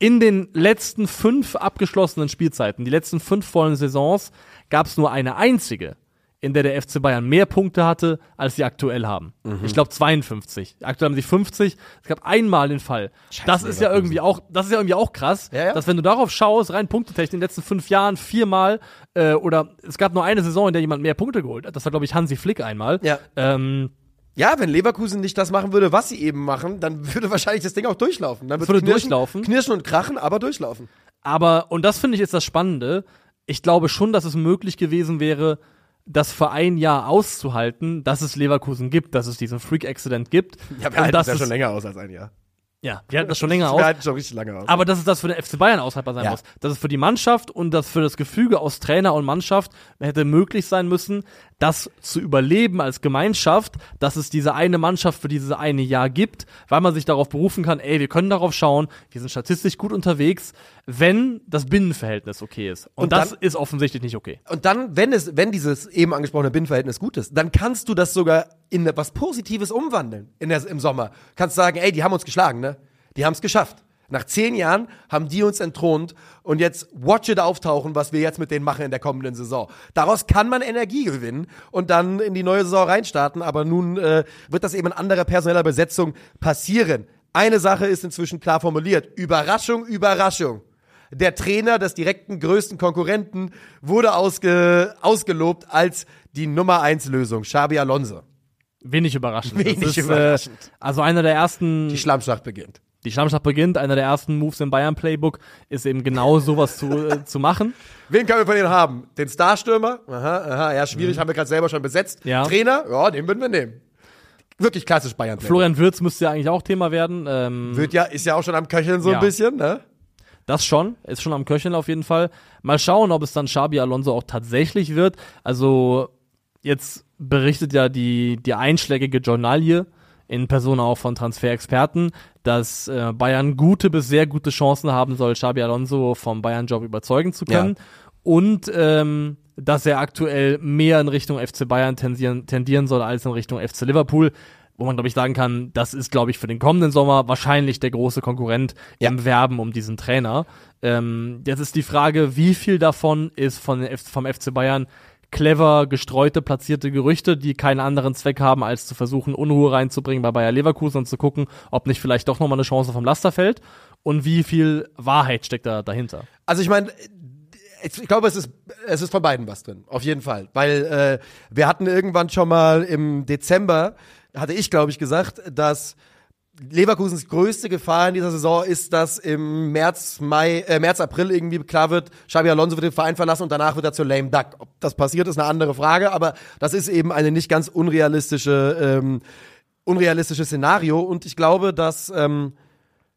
In den letzten fünf abgeschlossenen Spielzeiten, die letzten fünf vollen Saisons, gab es nur eine einzige, in der der FC Bayern mehr Punkte hatte, als sie aktuell haben. Mhm. Ich glaube 52. Aktuell haben sie 50. Es gab einmal den Fall. das ist ja irgendwie auch, das ist ja irgendwie auch krass, Ja, ja. dass wenn du darauf schaust, rein punktetechnisch in den letzten fünf Jahren viermal äh, oder es gab nur eine Saison, in der jemand mehr Punkte geholt hat. Das war glaube ich Hansi Flick einmal. Ja. Ähm, Ja, wenn Leverkusen nicht das machen würde, was sie eben machen, dann würde wahrscheinlich das Ding auch durchlaufen. Dann würde knirschen, durchlaufen. Knirschen und krachen, aber durchlaufen. Aber, und das finde ich ist das Spannende, ich glaube schon, dass es möglich gewesen wäre, das für ein Jahr auszuhalten, dass es Leverkusen gibt, dass es diesen Freak-Accident gibt. Ja, und dass es, länger aus als ein Jahr. Ja, wir halten das schon länger (laughs) Wir aus. halten schon richtig lange aus. Aber dass es das für den FC Bayern aushaltbar sein Ja. muss. Dass es für die Mannschaft und das für das Gefüge aus Trainer und Mannschaft hätte möglich sein müssen, das zu überleben als Gemeinschaft, dass es diese eine Mannschaft für dieses eine Jahr gibt, weil man sich darauf berufen kann, ey, wir können darauf schauen, wir sind statistisch gut unterwegs, wenn das Binnenverhältnis okay ist. Und, Und das dann- ist offensichtlich nicht okay. Und dann, wenn es, wenn dieses eben angesprochene Binnenverhältnis gut ist, dann kannst du das sogar in etwas Positives umwandeln in der, im Sommer. Kannst sagen, ey, die haben uns geschlagen, ne? Die haben es geschafft. Nach zehn Jahren haben die uns entthront und jetzt watch it auftauchen, was wir jetzt mit denen machen in der kommenden Saison. Daraus kann man Energie gewinnen und dann in die neue Saison reinstarten, aber nun äh, wird das eben in anderer personeller Besetzung passieren. Eine Sache ist inzwischen klar formuliert. Überraschung, Überraschung. Der Trainer des direkten größten Konkurrenten wurde ausge, ausgelobt als die Nummer 1 Lösung, Xabi Alonso. Wenig überraschend. Wenig ist, überraschend. Äh, also einer der ersten Die Schlammschlacht beginnt. die Schlammschlacht beginnt, einer der ersten Moves im Bayern Playbook ist eben genau sowas zu, äh, (laughs) zu machen. Wen können wir von denen haben? Den Starstürmer? Aha, aha, ja, schwierig, haben wir gerade selber schon besetzt. Ja. Trainer? Ja, den würden wir nehmen. Wirklich klassisch bayern Florian Würz müsste ja eigentlich auch Thema werden. Ähm, Wird ja, ist ja auch schon am Köcheln so Ja. ein bisschen, ne? Das schon, ist schon am Köcheln auf jeden Fall. Mal schauen, ob es dann Xabi Alonso auch tatsächlich wird. Also jetzt berichtet ja die, die einschlägige Journalie in Person auch von Transferexperten, dass äh, Bayern gute bis sehr gute Chancen haben soll, Xabi Alonso vom Bayern-Job überzeugen zu können. Und ähm, dass er aktuell mehr in Richtung FC Bayern tendieren, tendieren soll als in Richtung FC Liverpool. Wo man, glaube ich, sagen kann, das ist, glaube ich, für den kommenden Sommer wahrscheinlich der große Konkurrent Ja. im Werben um diesen Trainer. Ähm, jetzt ist die Frage, wie viel davon ist von, vom FC Bayern clever gestreute, platzierte Gerüchte, die keinen anderen Zweck haben, als zu versuchen, Unruhe reinzubringen bei Bayer Leverkusen und zu gucken, ob nicht vielleicht doch nochmal eine Chance vom Laster fällt und wie viel Wahrheit steckt da dahinter. Also ich meine, ich glaube, es ist, es ist von beiden was drin, auf jeden Fall. Weil äh, wir hatten irgendwann schon mal im Dezember, hatte ich, glaube ich, gesagt, dass Leverkusens größte Gefahr in dieser Saison ist, dass im März, Mai, äh, März, April irgendwie klar wird, Xabi Alonso wird den Verein verlassen und danach wird er zur Lame Duck. Ob das passiert, ist eine andere Frage, aber das ist eben eine nicht ganz unrealistische, ähm, unrealistisches Szenario und ich glaube, dass ähm,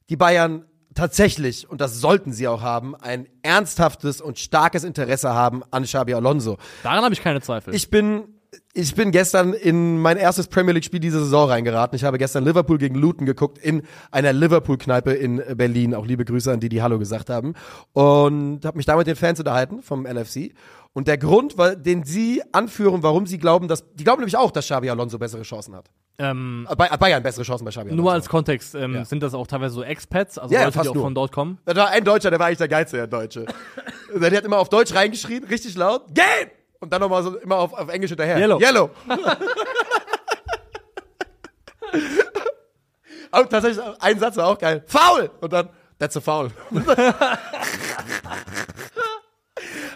die Bayern tatsächlich, und das sollten sie auch haben, ein ernsthaftes und starkes Interesse haben an Xabi Alonso. Daran habe ich keine Zweifel. Ich bin, ich bin gestern in mein erstes Premier League Spiel diese Saison reingeraten. Ich habe gestern Liverpool gegen Luton geguckt in einer Liverpool-Kneipe in Berlin. Auch liebe Grüße an die, die Hallo gesagt haben. Und habe mich da mit den Fans unterhalten vom LFC. Und der Grund, den sie anführen, warum sie glauben, dass, die glauben nämlich auch, dass Xabi Alonso bessere Chancen hat. ähm, Äh, Bay- Bayern bessere Chancen bei Xabi Alonso. nur als Kontext, ähm, Ja. sind das auch teilweise so Expats, also Ja, Leute, die fast auch nur. von dort kommen? Da war ein Deutscher, der war eigentlich der geilste, der Deutsche. (laughs) der hat immer auf Deutsch reingeschrien, richtig laut, Gelb! Und dann nochmal so immer auf, auf Englisch hinterher. Yellow. Yellow. (laughs) Aber tatsächlich, ein Satz war auch geil. Foul! Und dann, that's a foul. (laughs)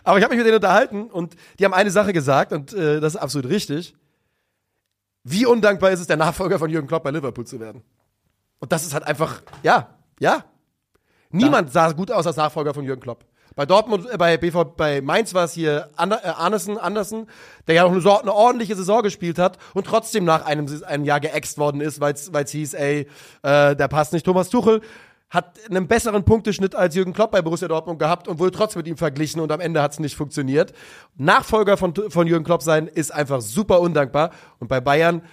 Aber ich habe mich mit denen unterhalten und die haben eine Sache gesagt und äh, das ist absolut richtig. Wie undankbar ist es, der Nachfolger von Jürgen Klopp bei Liverpool zu werden? Und das ist halt einfach, ja, ja. Niemand sah gut aus als Nachfolger von Jürgen Klopp. Bei Dortmund, äh, bei BV, bei Mainz war es hier Ander, äh, Arnesen, Andersen, der ja auch eine, eine ordentliche Saison gespielt hat und trotzdem nach einem, einem Jahr geäxt worden ist, weil es hieß, ey, äh, der passt nicht. Thomas Tuchel hat einen besseren Punkteschnitt als Jürgen Klopp bei Borussia Dortmund gehabt und wurde trotzdem mit ihm verglichen und am Ende hat es nicht funktioniert. Nachfolger von, von Jürgen Klopp sein ist einfach super undankbar und bei Bayern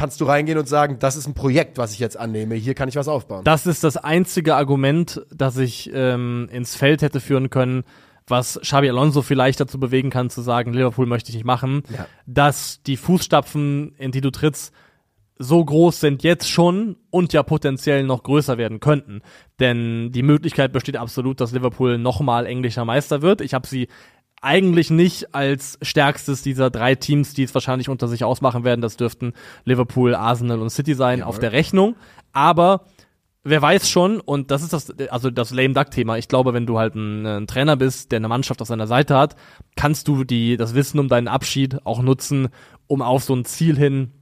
kannst du reingehen und sagen, das ist ein Projekt, was ich jetzt annehme, hier kann ich was aufbauen. Das ist das einzige Argument, das ich ähm, ins Feld hätte führen können, was Xabi Alonso vielleicht dazu bewegen kann, zu sagen, Liverpool möchte ich nicht machen, Ja. dass die Fußstapfen, in die du trittst, so groß sind jetzt schon und ja potenziell noch größer werden könnten. Denn die Möglichkeit besteht absolut, dass Liverpool nochmal englischer Meister wird. Ich habe sie eigentlich nicht als stärkstes dieser drei Teams, die es wahrscheinlich unter sich ausmachen werden. Das dürften Liverpool, Arsenal und City sein auf der Rechnung. Aber wer weiß schon, und das ist das, also das lame duck Thema. Ich glaube, wenn du halt ein, ein, Trainer bist, der eine Mannschaft auf seiner Seite hat, kannst du die, das Wissen um deinen Abschied auch nutzen, um auf so ein Ziel hin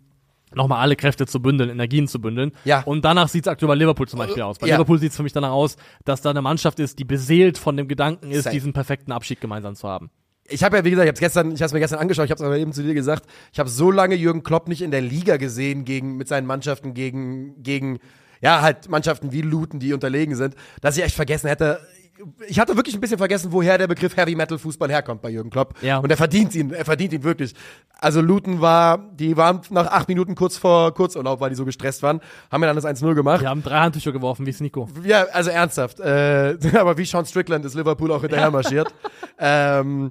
nochmal alle Kräfte zu bündeln, Energien zu bündeln. Ja. Und danach sieht's aktuell bei Liverpool zum Beispiel aus. Bei Ja. Liverpool sieht's für mich danach aus, dass da eine Mannschaft ist, die beseelt von dem Gedanken ist, Safe. diesen perfekten Abschied gemeinsam zu haben. ich habe ja, wie gesagt, ich habe gestern, ich habe mir gestern angeschaut, ich habe es aber eben zu dir gesagt, ich habe so lange Jürgen Klopp nicht in der Liga gesehen gegen mit seinen Mannschaften gegen gegen ja halt Mannschaften wie Luton, die unterlegen sind, dass ich echt vergessen hätte. Ich hatte wirklich ein bisschen vergessen, woher der Begriff Heavy Metal Fußball herkommt bei Jürgen Klopp. Ja. Und er verdient ihn, er verdient ihn wirklich. Also Luton war, die waren nach acht Minuten kurz vor Kurzurlaub, weil die so gestresst waren, haben ja dann das 1-0 gemacht. Wir haben drei Handtücher geworfen, wie Nico. Ja, also ernsthaft. Äh, (laughs) aber wie Sean Strickland ist Liverpool auch hinterher marschiert. ähm,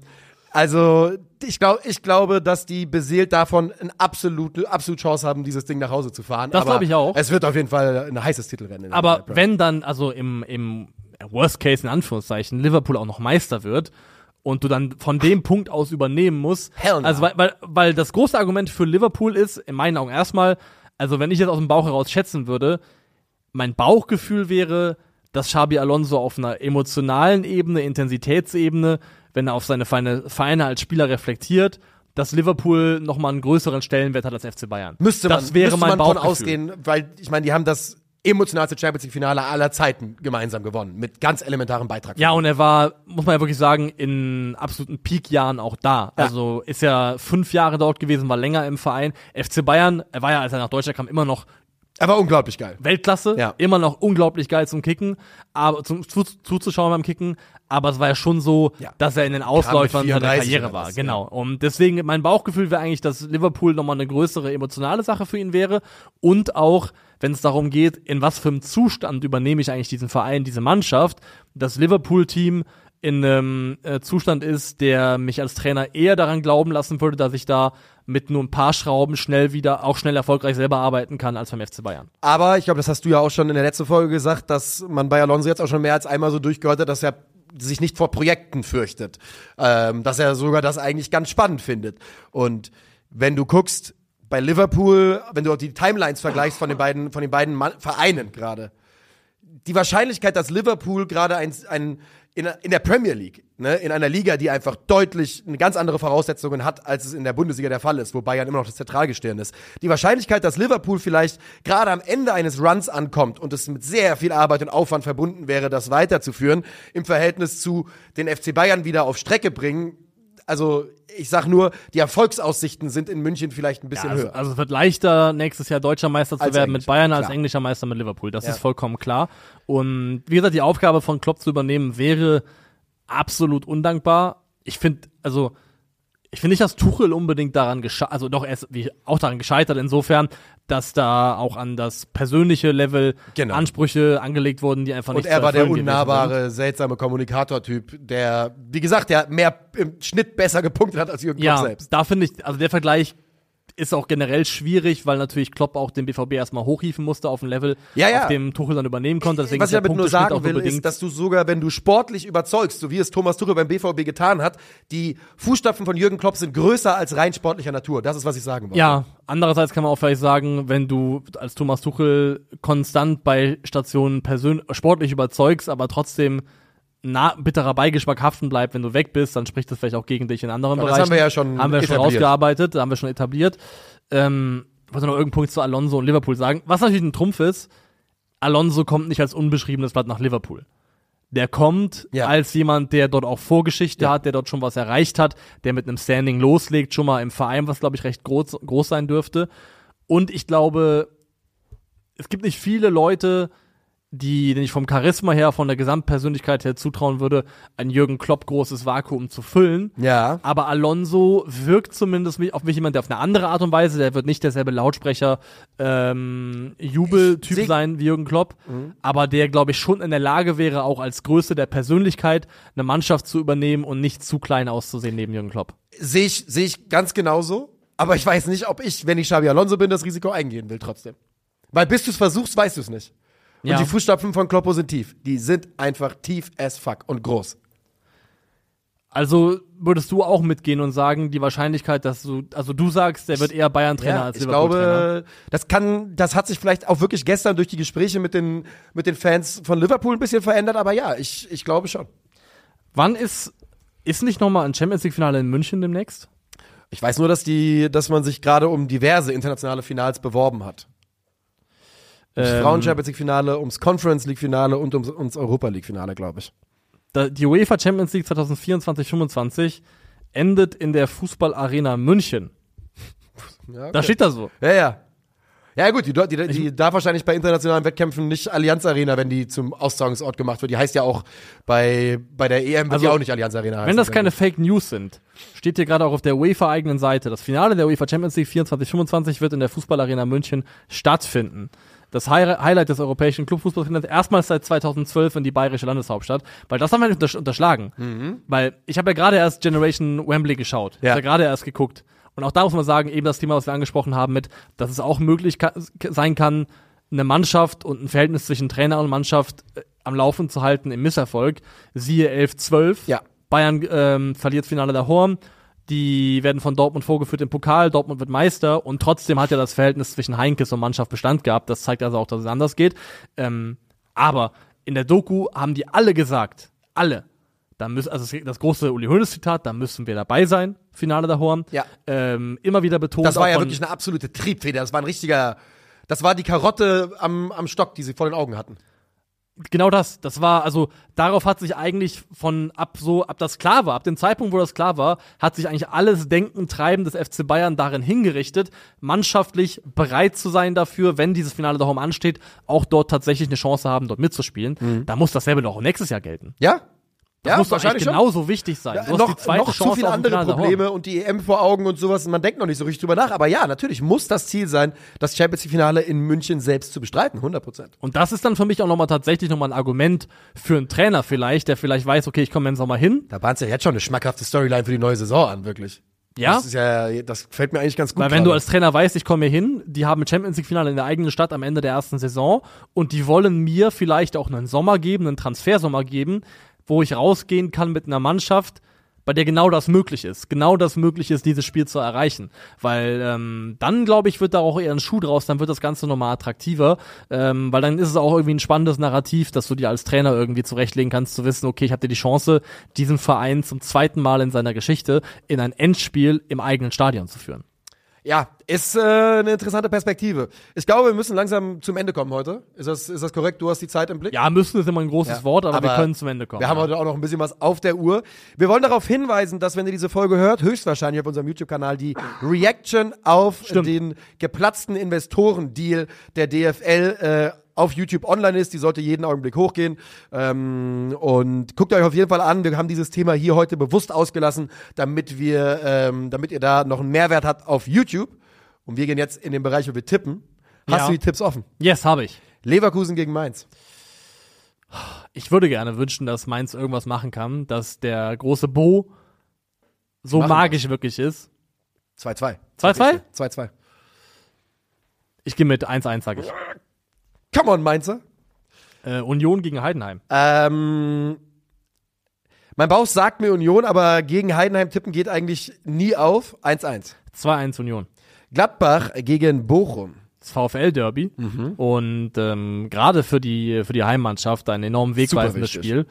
also ich, glaub, ich glaube, dass die beseelt davon eine absolute, absolute Chance haben, dieses Ding nach Hause zu fahren. Das Aber glaub ich auch. Es wird auf jeden Fall ein heißes Titelrennen. Aber wenn dann, also im, im Worst Case in Anführungszeichen, Liverpool auch noch Meister wird und du dann von dem (laughs) Punkt aus übernehmen musst. Hell no. Also weil, weil, weil das große Argument für Liverpool ist, in meinen Augen erstmal, also wenn ich jetzt aus dem Bauch heraus schätzen würde, mein Bauchgefühl wäre, dass Xabi Alonso auf einer emotionalen Ebene, Intensitätsebene, wenn er auf seine Vereine, Vereine als Spieler reflektiert, dass Liverpool nochmal einen größeren Stellenwert hat als FC Bayern. müsste man, das wäre müsste mein man von Bauchgefühl. ausgehen, weil ich meine, die haben das emotionalste Champions League Finale aller Zeiten gemeinsam gewonnen mit ganz elementarem Beitrag. Ja, und er war, muss man ja wirklich sagen, in absoluten Peak-Jahren auch da. Ja. Also ist ja fünf Jahre dort gewesen, war länger im Verein. FC Bayern, er war ja, als er nach Deutschland kam, immer noch er war unglaublich geil. Weltklasse, Ja. immer noch unglaublich geil zum Kicken, aber zum zu, zuzuschauen beim Kicken, aber es war ja schon so, Ja. dass er in den Ausläufern seiner 34 Karriere war, was, genau. Und deswegen mein Bauchgefühl wäre eigentlich, dass Liverpool nochmal eine größere emotionale Sache für ihn wäre und auch, wenn es darum geht, in was für einem Zustand übernehme ich eigentlich diesen Verein, diese Mannschaft, das Liverpool-Team in einem äh, Zustand ist, der mich als Trainer eher daran glauben lassen würde, dass ich da mit nur ein paar Schrauben schnell wieder, auch schnell erfolgreich selber arbeiten kann als beim FC Bayern. Aber ich glaube, das hast du ja auch schon in der letzten Folge gesagt, dass man bei Alonso jetzt auch schon mehr als einmal so durchgehört hat, dass er sich nicht vor Projekten fürchtet. Ähm, dass er sogar das eigentlich ganz spannend findet. Und wenn du guckst, bei Liverpool, wenn du auch die Timelines vergleichst von den beiden, von den beiden Vereinen gerade, die Wahrscheinlichkeit, dass Liverpool gerade ein, ein in, in der Premier League, ne, in einer Liga, die einfach deutlich eine ganz andere Voraussetzungen hat, als es in der Bundesliga der Fall ist, wo Bayern immer noch das Zentralgestirn ist. Die Wahrscheinlichkeit, dass Liverpool vielleicht gerade am Ende eines Runs ankommt und es mit sehr viel Arbeit und Aufwand verbunden wäre, das weiterzuführen, im Verhältnis zu den FC Bayern wieder auf Strecke bringen, also ich sag nur, die Erfolgsaussichten sind in München vielleicht ein bisschen also, höher. also es wird leichter, nächstes Jahr deutscher Meister zu Als werden Englisch, mit Bayern als klar. englischer Meister mit Liverpool. Das Ja. ist vollkommen klar. Und wie gesagt, die Aufgabe von Klopp zu übernehmen wäre absolut undankbar. Ich finde, also ich finde nicht, dass Tuchel unbedingt daran gescheitert, also doch, er ist wie, auch daran gescheitert, insofern, dass da auch an das persönliche Level Genau. Ansprüche angelegt wurden, die einfach Und nicht er zu war der unnahbare, seltsame Kommunikatortyp, der, wie gesagt, der mehr im Schnitt besser gepunktet hat als Jürgen Klopp Ja, selbst. da finde ich, also der Vergleich ist auch generell schwierig, weil natürlich Klopp auch den BVB erstmal hochhieven musste auf ein Level, Ja, ja. auf dem Tuchel dann übernehmen konnte. Deswegen Was ich damit nur sagen will, ist, dass du sogar, wenn du sportlich überzeugst, so wie es Thomas Tuchel beim BVB getan hat, die Fußstapfen von Jürgen Klopp sind größer als rein sportlicher Natur. Das ist, was ich sagen wollte. Ja, andererseits kann man auch vielleicht sagen, wenn du als Thomas Tuchel konstant bei Stationen persönlich sportlich überzeugst, aber trotzdem na, bitterer Beigeschmack haften bleibt, wenn du weg bist, dann spricht das vielleicht auch gegen dich in anderen Aber das Bereichen. haben wir ja schon haben wir schon etabliert. rausgearbeitet, haben wir schon etabliert. Ähm, ich wollte noch irgendeinen Punkt zu Alonso und Liverpool sagen. Was natürlich ein Trumpf ist, Alonso kommt nicht als unbeschriebenes Blatt nach Liverpool. Der kommt Ja. als jemand, der dort auch Vorgeschichte Ja. hat, der dort schon was erreicht hat, der mit einem Standing loslegt, schon mal im Verein, was glaube ich recht groß, groß sein dürfte. Und ich glaube, es gibt nicht viele Leute, die, denen ich vom Charisma her, von der Gesamtpersönlichkeit her zutrauen würde, ein Jürgen Klopp großes Vakuum zu füllen. Ja. Aber Alonso wirkt zumindest auf mich jemand, der auf eine andere Art und Weise, der wird nicht derselbe Lautsprecher ähm, Jubeltyp sein wie Jürgen Klopp, aber der, glaube ich, schon in der Lage wäre, auch als Größe der Persönlichkeit eine Mannschaft zu übernehmen und nicht zu klein auszusehen neben Jürgen Klopp. Sehe ich, sehe ich ganz genauso. Aber ich weiß nicht, ob ich, wenn ich Xabi Alonso bin, das Risiko eingehen will trotzdem. Weil bis du es versuchst, weißt du es nicht. Und Ja. die Fußstapfen von Kloppo sind tief. Die sind einfach tief as fuck und groß. Also würdest du auch mitgehen und sagen, die Wahrscheinlichkeit, dass du, also du sagst, der wird eher Bayern-Trainer Ja, als ich Liverpool-Trainer. glaube, das kann, das hat sich vielleicht auch wirklich gestern durch die Gespräche mit den, mit den Fans von Liverpool ein bisschen verändert, aber ja, ich, ich glaube schon. Wann ist, ist nicht nochmal ein Champions League-Finale in München demnächst? Ich weiß nur, dass die, dass man sich gerade um diverse internationale Finals beworben hat. Ums Ähm, Frauen Champions League Finale, ums Conference League Finale und ums, ums Europa League Finale, glaube ich. die UEFA Champions League 2024-25 endet in der Fußballarena München. (laughs) Ja, Da steht da so. ja, ja. Ja gut, die, die, die, darf wahrscheinlich bei internationalen Wettkämpfen nicht Allianz Arena, wenn die zum Austragungsort gemacht wird. Die heißt ja auch bei, bei der EM wird Also, die auch nicht Allianz Arena heißen. Wenn das keine Fake News sind, steht hier gerade auch auf der UEFA eigenen Seite. Das Finale der UEFA Champions League 24-25 wird in der Fußballarena München stattfinden. Das Hi Highlight des europäischen Clubfußballs findet erstmals seit 2012 in die bayerische Landeshauptstadt, weil das haben wir nicht untersch unterschlagen. Weil ich habe ja gerade erst Generation Wembley geschaut. Ja. Ich habe ja gerade erst geguckt. Und auch da muss man sagen, eben das Thema, was wir angesprochen haben, mit, dass es auch möglich ka sein kann, eine Mannschaft und ein Verhältnis zwischen Trainer und Mannschaft äh, am Laufen zu halten im Misserfolg. Siehe 11-12. Ja. Bayern ähm, verliert Finale der Horn. Die werden von Dortmund vorgeführt im Pokal. Dortmund wird Meister. Und trotzdem hat ja das Verhältnis zwischen Heinkes und Mannschaft Bestand gehabt. Das zeigt also auch, dass es anders geht. Ähm, aber in der Doku haben die alle gesagt, alle, da müssen, also das- große Uli Hoeneß Zitat, da müssen wir dabei sein, Finale der Horn. Ja. Ähm, immer wieder betont. Das war ja wirklich eine absolute Triebfeder. Das war ein richtiger, das war die Karotte am, am Stock, die sie vor den Augen hatten. Genau das. Das war, also darauf hat sich eigentlich von ab so, ab das klar war, ab dem Zeitpunkt, wo das klar war, hat sich eigentlich alles Denken, Treiben des FC Bayern darin hingerichtet, mannschaftlich bereit zu sein dafür, wenn dieses Finale darum ansteht, auch dort tatsächlich eine Chance haben, dort mitzuspielen. Da muss dasselbe doch auch nächstes Jahr gelten. Ja? Das ja, muss doch eigentlich schon. genauso wichtig sein. Ja, Du hast noch, die zweite noch Chance zu viele andere. Probleme und die EM vor Augen und sowas. Man denkt noch nicht so richtig drüber nach. Aber ja, natürlich muss das Ziel sein, das Champions League Finale in München selbst zu bestreiten. 100 Prozent. Und das ist dann für mich auch nochmal tatsächlich nochmal ein Argument für einen Trainer vielleicht, der vielleicht weiß, okay, ich komme im Sommer hin. Da bahnst du ja jetzt schon eine schmackhafte Storyline für die neue Saison an, wirklich. Ja. Das ist ja, das gefällt mir eigentlich ganz gut. Weil wenn du gerade. als Trainer weißt, ich komme hier hin, die haben ein Champions League Finale in der eigenen Stadt am Ende der ersten Saison und die wollen mir vielleicht auch einen Sommer geben, einen Transfersommer geben, wo ich rausgehen kann mit einer Mannschaft, bei der genau das möglich ist. Genau das möglich ist, dieses Spiel zu erreichen. Weil ähm, dann, glaube ich, wird da auch eher ein Schuh draus, dann wird das Ganze nochmal attraktiver. Ähm, weil dann ist es auch irgendwie ein spannendes Narrativ, dass du dir als Trainer irgendwie zurechtlegen kannst, zu wissen, okay, ich habe dir die Chance, diesen Verein zum zweiten Mal in seiner Geschichte in ein Endspiel im eigenen Stadion zu führen. Ja, ist äh, eine interessante Perspektive. Ich glaube, wir müssen langsam zum Ende kommen heute. Ist das, ist das korrekt? Du hast die Zeit im Blick? Ja, müssen ist immer ein großes Ja, Wort, aber, wir aber können zum Ende kommen. Wir haben heute auch noch ein bisschen was auf der Uhr. Wir wollen darauf hinweisen, dass, wenn ihr diese Folge hört, höchstwahrscheinlich auf unserem YouTube-Kanal die Reaction auf Stimmt. den geplatzten Investorendeal der DFL äh, auf YouTube online ist. Die sollte jeden Augenblick hochgehen. Ähm, und guckt euch auf jeden Fall an. Wir haben dieses Thema hier heute bewusst ausgelassen, damit wir, ähm, damit ihr da noch einen Mehrwert habt auf YouTube. Und wir gehen jetzt in den Bereich, wo wir tippen. Hast Ja. du die Tipps offen? Yes, habe ich. Leverkusen gegen Mainz. Ich würde gerne wünschen, dass Mainz irgendwas machen kann, dass der große Bo so Machen magisch wirklich ist. 2-2. 2-2? 2-2. Ich gehe mit 1-1, sage ich. Come on, Mainzer. Äh, Union gegen Heidenheim. Ähm, mein Bauch sagt mir Union, aber gegen Heidenheim tippen geht eigentlich nie auf. 1-1. 2-1 Union. Gladbach gegen Bochum. Das VfL-Derby. Mhm. Und ähm, gerade für die, für die Heimmannschaft ein enorm wegweisendes. Spiel.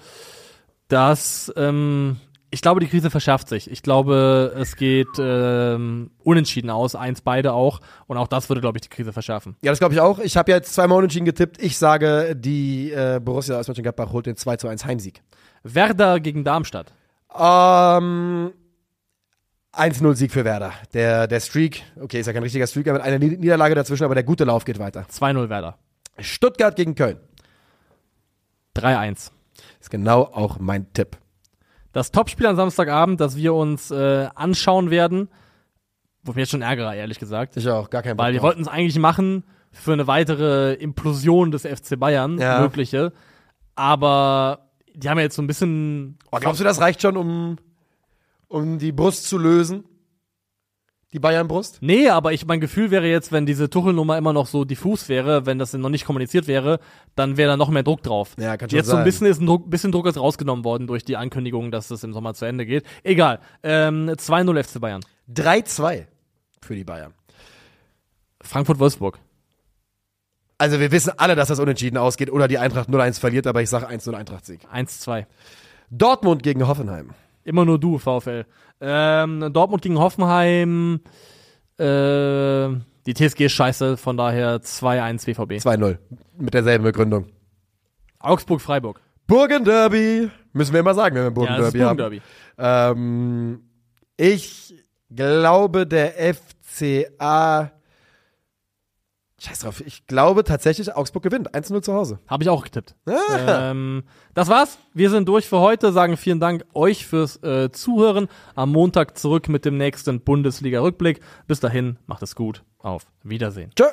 Das, ähm, ich glaube, die Krise verschärft sich. Ich glaube, es geht ähm, unentschieden aus, eins beide auch. Und auch das würde, glaube ich, die Krise verschärfen. Ja, das glaube ich auch. Ich habe jetzt zweimal unentschieden getippt. Ich sage, die äh, Borussia aus Mönchengladbach holt den 2 1 Heimsieg. Werder gegen Darmstadt. Ähm, 1-0 Sieg für Werder. Der, der Streak, okay, ist ja kein richtiger Streak, aber mit einer Nied- Niederlage dazwischen, aber der gute Lauf geht weiter. 2-0 Werder. Stuttgart gegen Köln. 3-1. Ist genau auch mein Tipp. Das Topspiel am Samstagabend, das wir uns äh, anschauen werden, wo mich jetzt schon ärgere, ehrlich gesagt. Ich auch, gar kein Bock Weil wir wollten es eigentlich machen für eine weitere Implosion des FC Bayern, Ja. mögliche. Aber die haben ja jetzt so ein bisschen. Oh, glaubst du, das reicht schon, um, um die Brust zu lösen? Die Bayern-Brust? Nee, aber ich mein Gefühl wäre jetzt, wenn diese Tuchelnummer immer noch so diffus wäre, wenn das noch nicht kommuniziert wäre, dann wäre da noch mehr Druck drauf. Ja, kann schon Jetzt so ein sein. bisschen ist ein Druck, bisschen Druck ist rausgenommen worden durch die Ankündigung, dass es im Sommer zu Ende geht. Egal. Ähm, 2-0 FC Bayern. 3-2 für die Bayern. Frankfurt-Wolfsburg. Also wir wissen alle, dass das unentschieden ausgeht oder die Eintracht 0-1 verliert, aber ich sage 1-0 Eintracht-Sieg. 1-2. Dortmund gegen Hoffenheim. Immer nur du, VfL. Ähm, Dortmund gegen Hoffenheim. Äh, die TSG ist scheiße, von daher 2-1 BVB. 2-0. Mit derselben Begründung. Augsburg-Freiburg. Burgenderby. Müssen wir immer sagen, wenn wir Ja, das ist Burgenderby haben. Burgenderby. Ähm, ich glaube, der FCA. Scheiß drauf. Ich glaube tatsächlich, Augsburg gewinnt. 1-0 zu Hause. Habe ich auch getippt. Ähm, das war's. Wir sind durch für heute. Sagen vielen Dank euch fürs äh, Zuhören. Am Montag zurück mit dem nächsten Bundesliga-Rückblick. Bis dahin, macht es gut. Auf Wiedersehen. Tschö.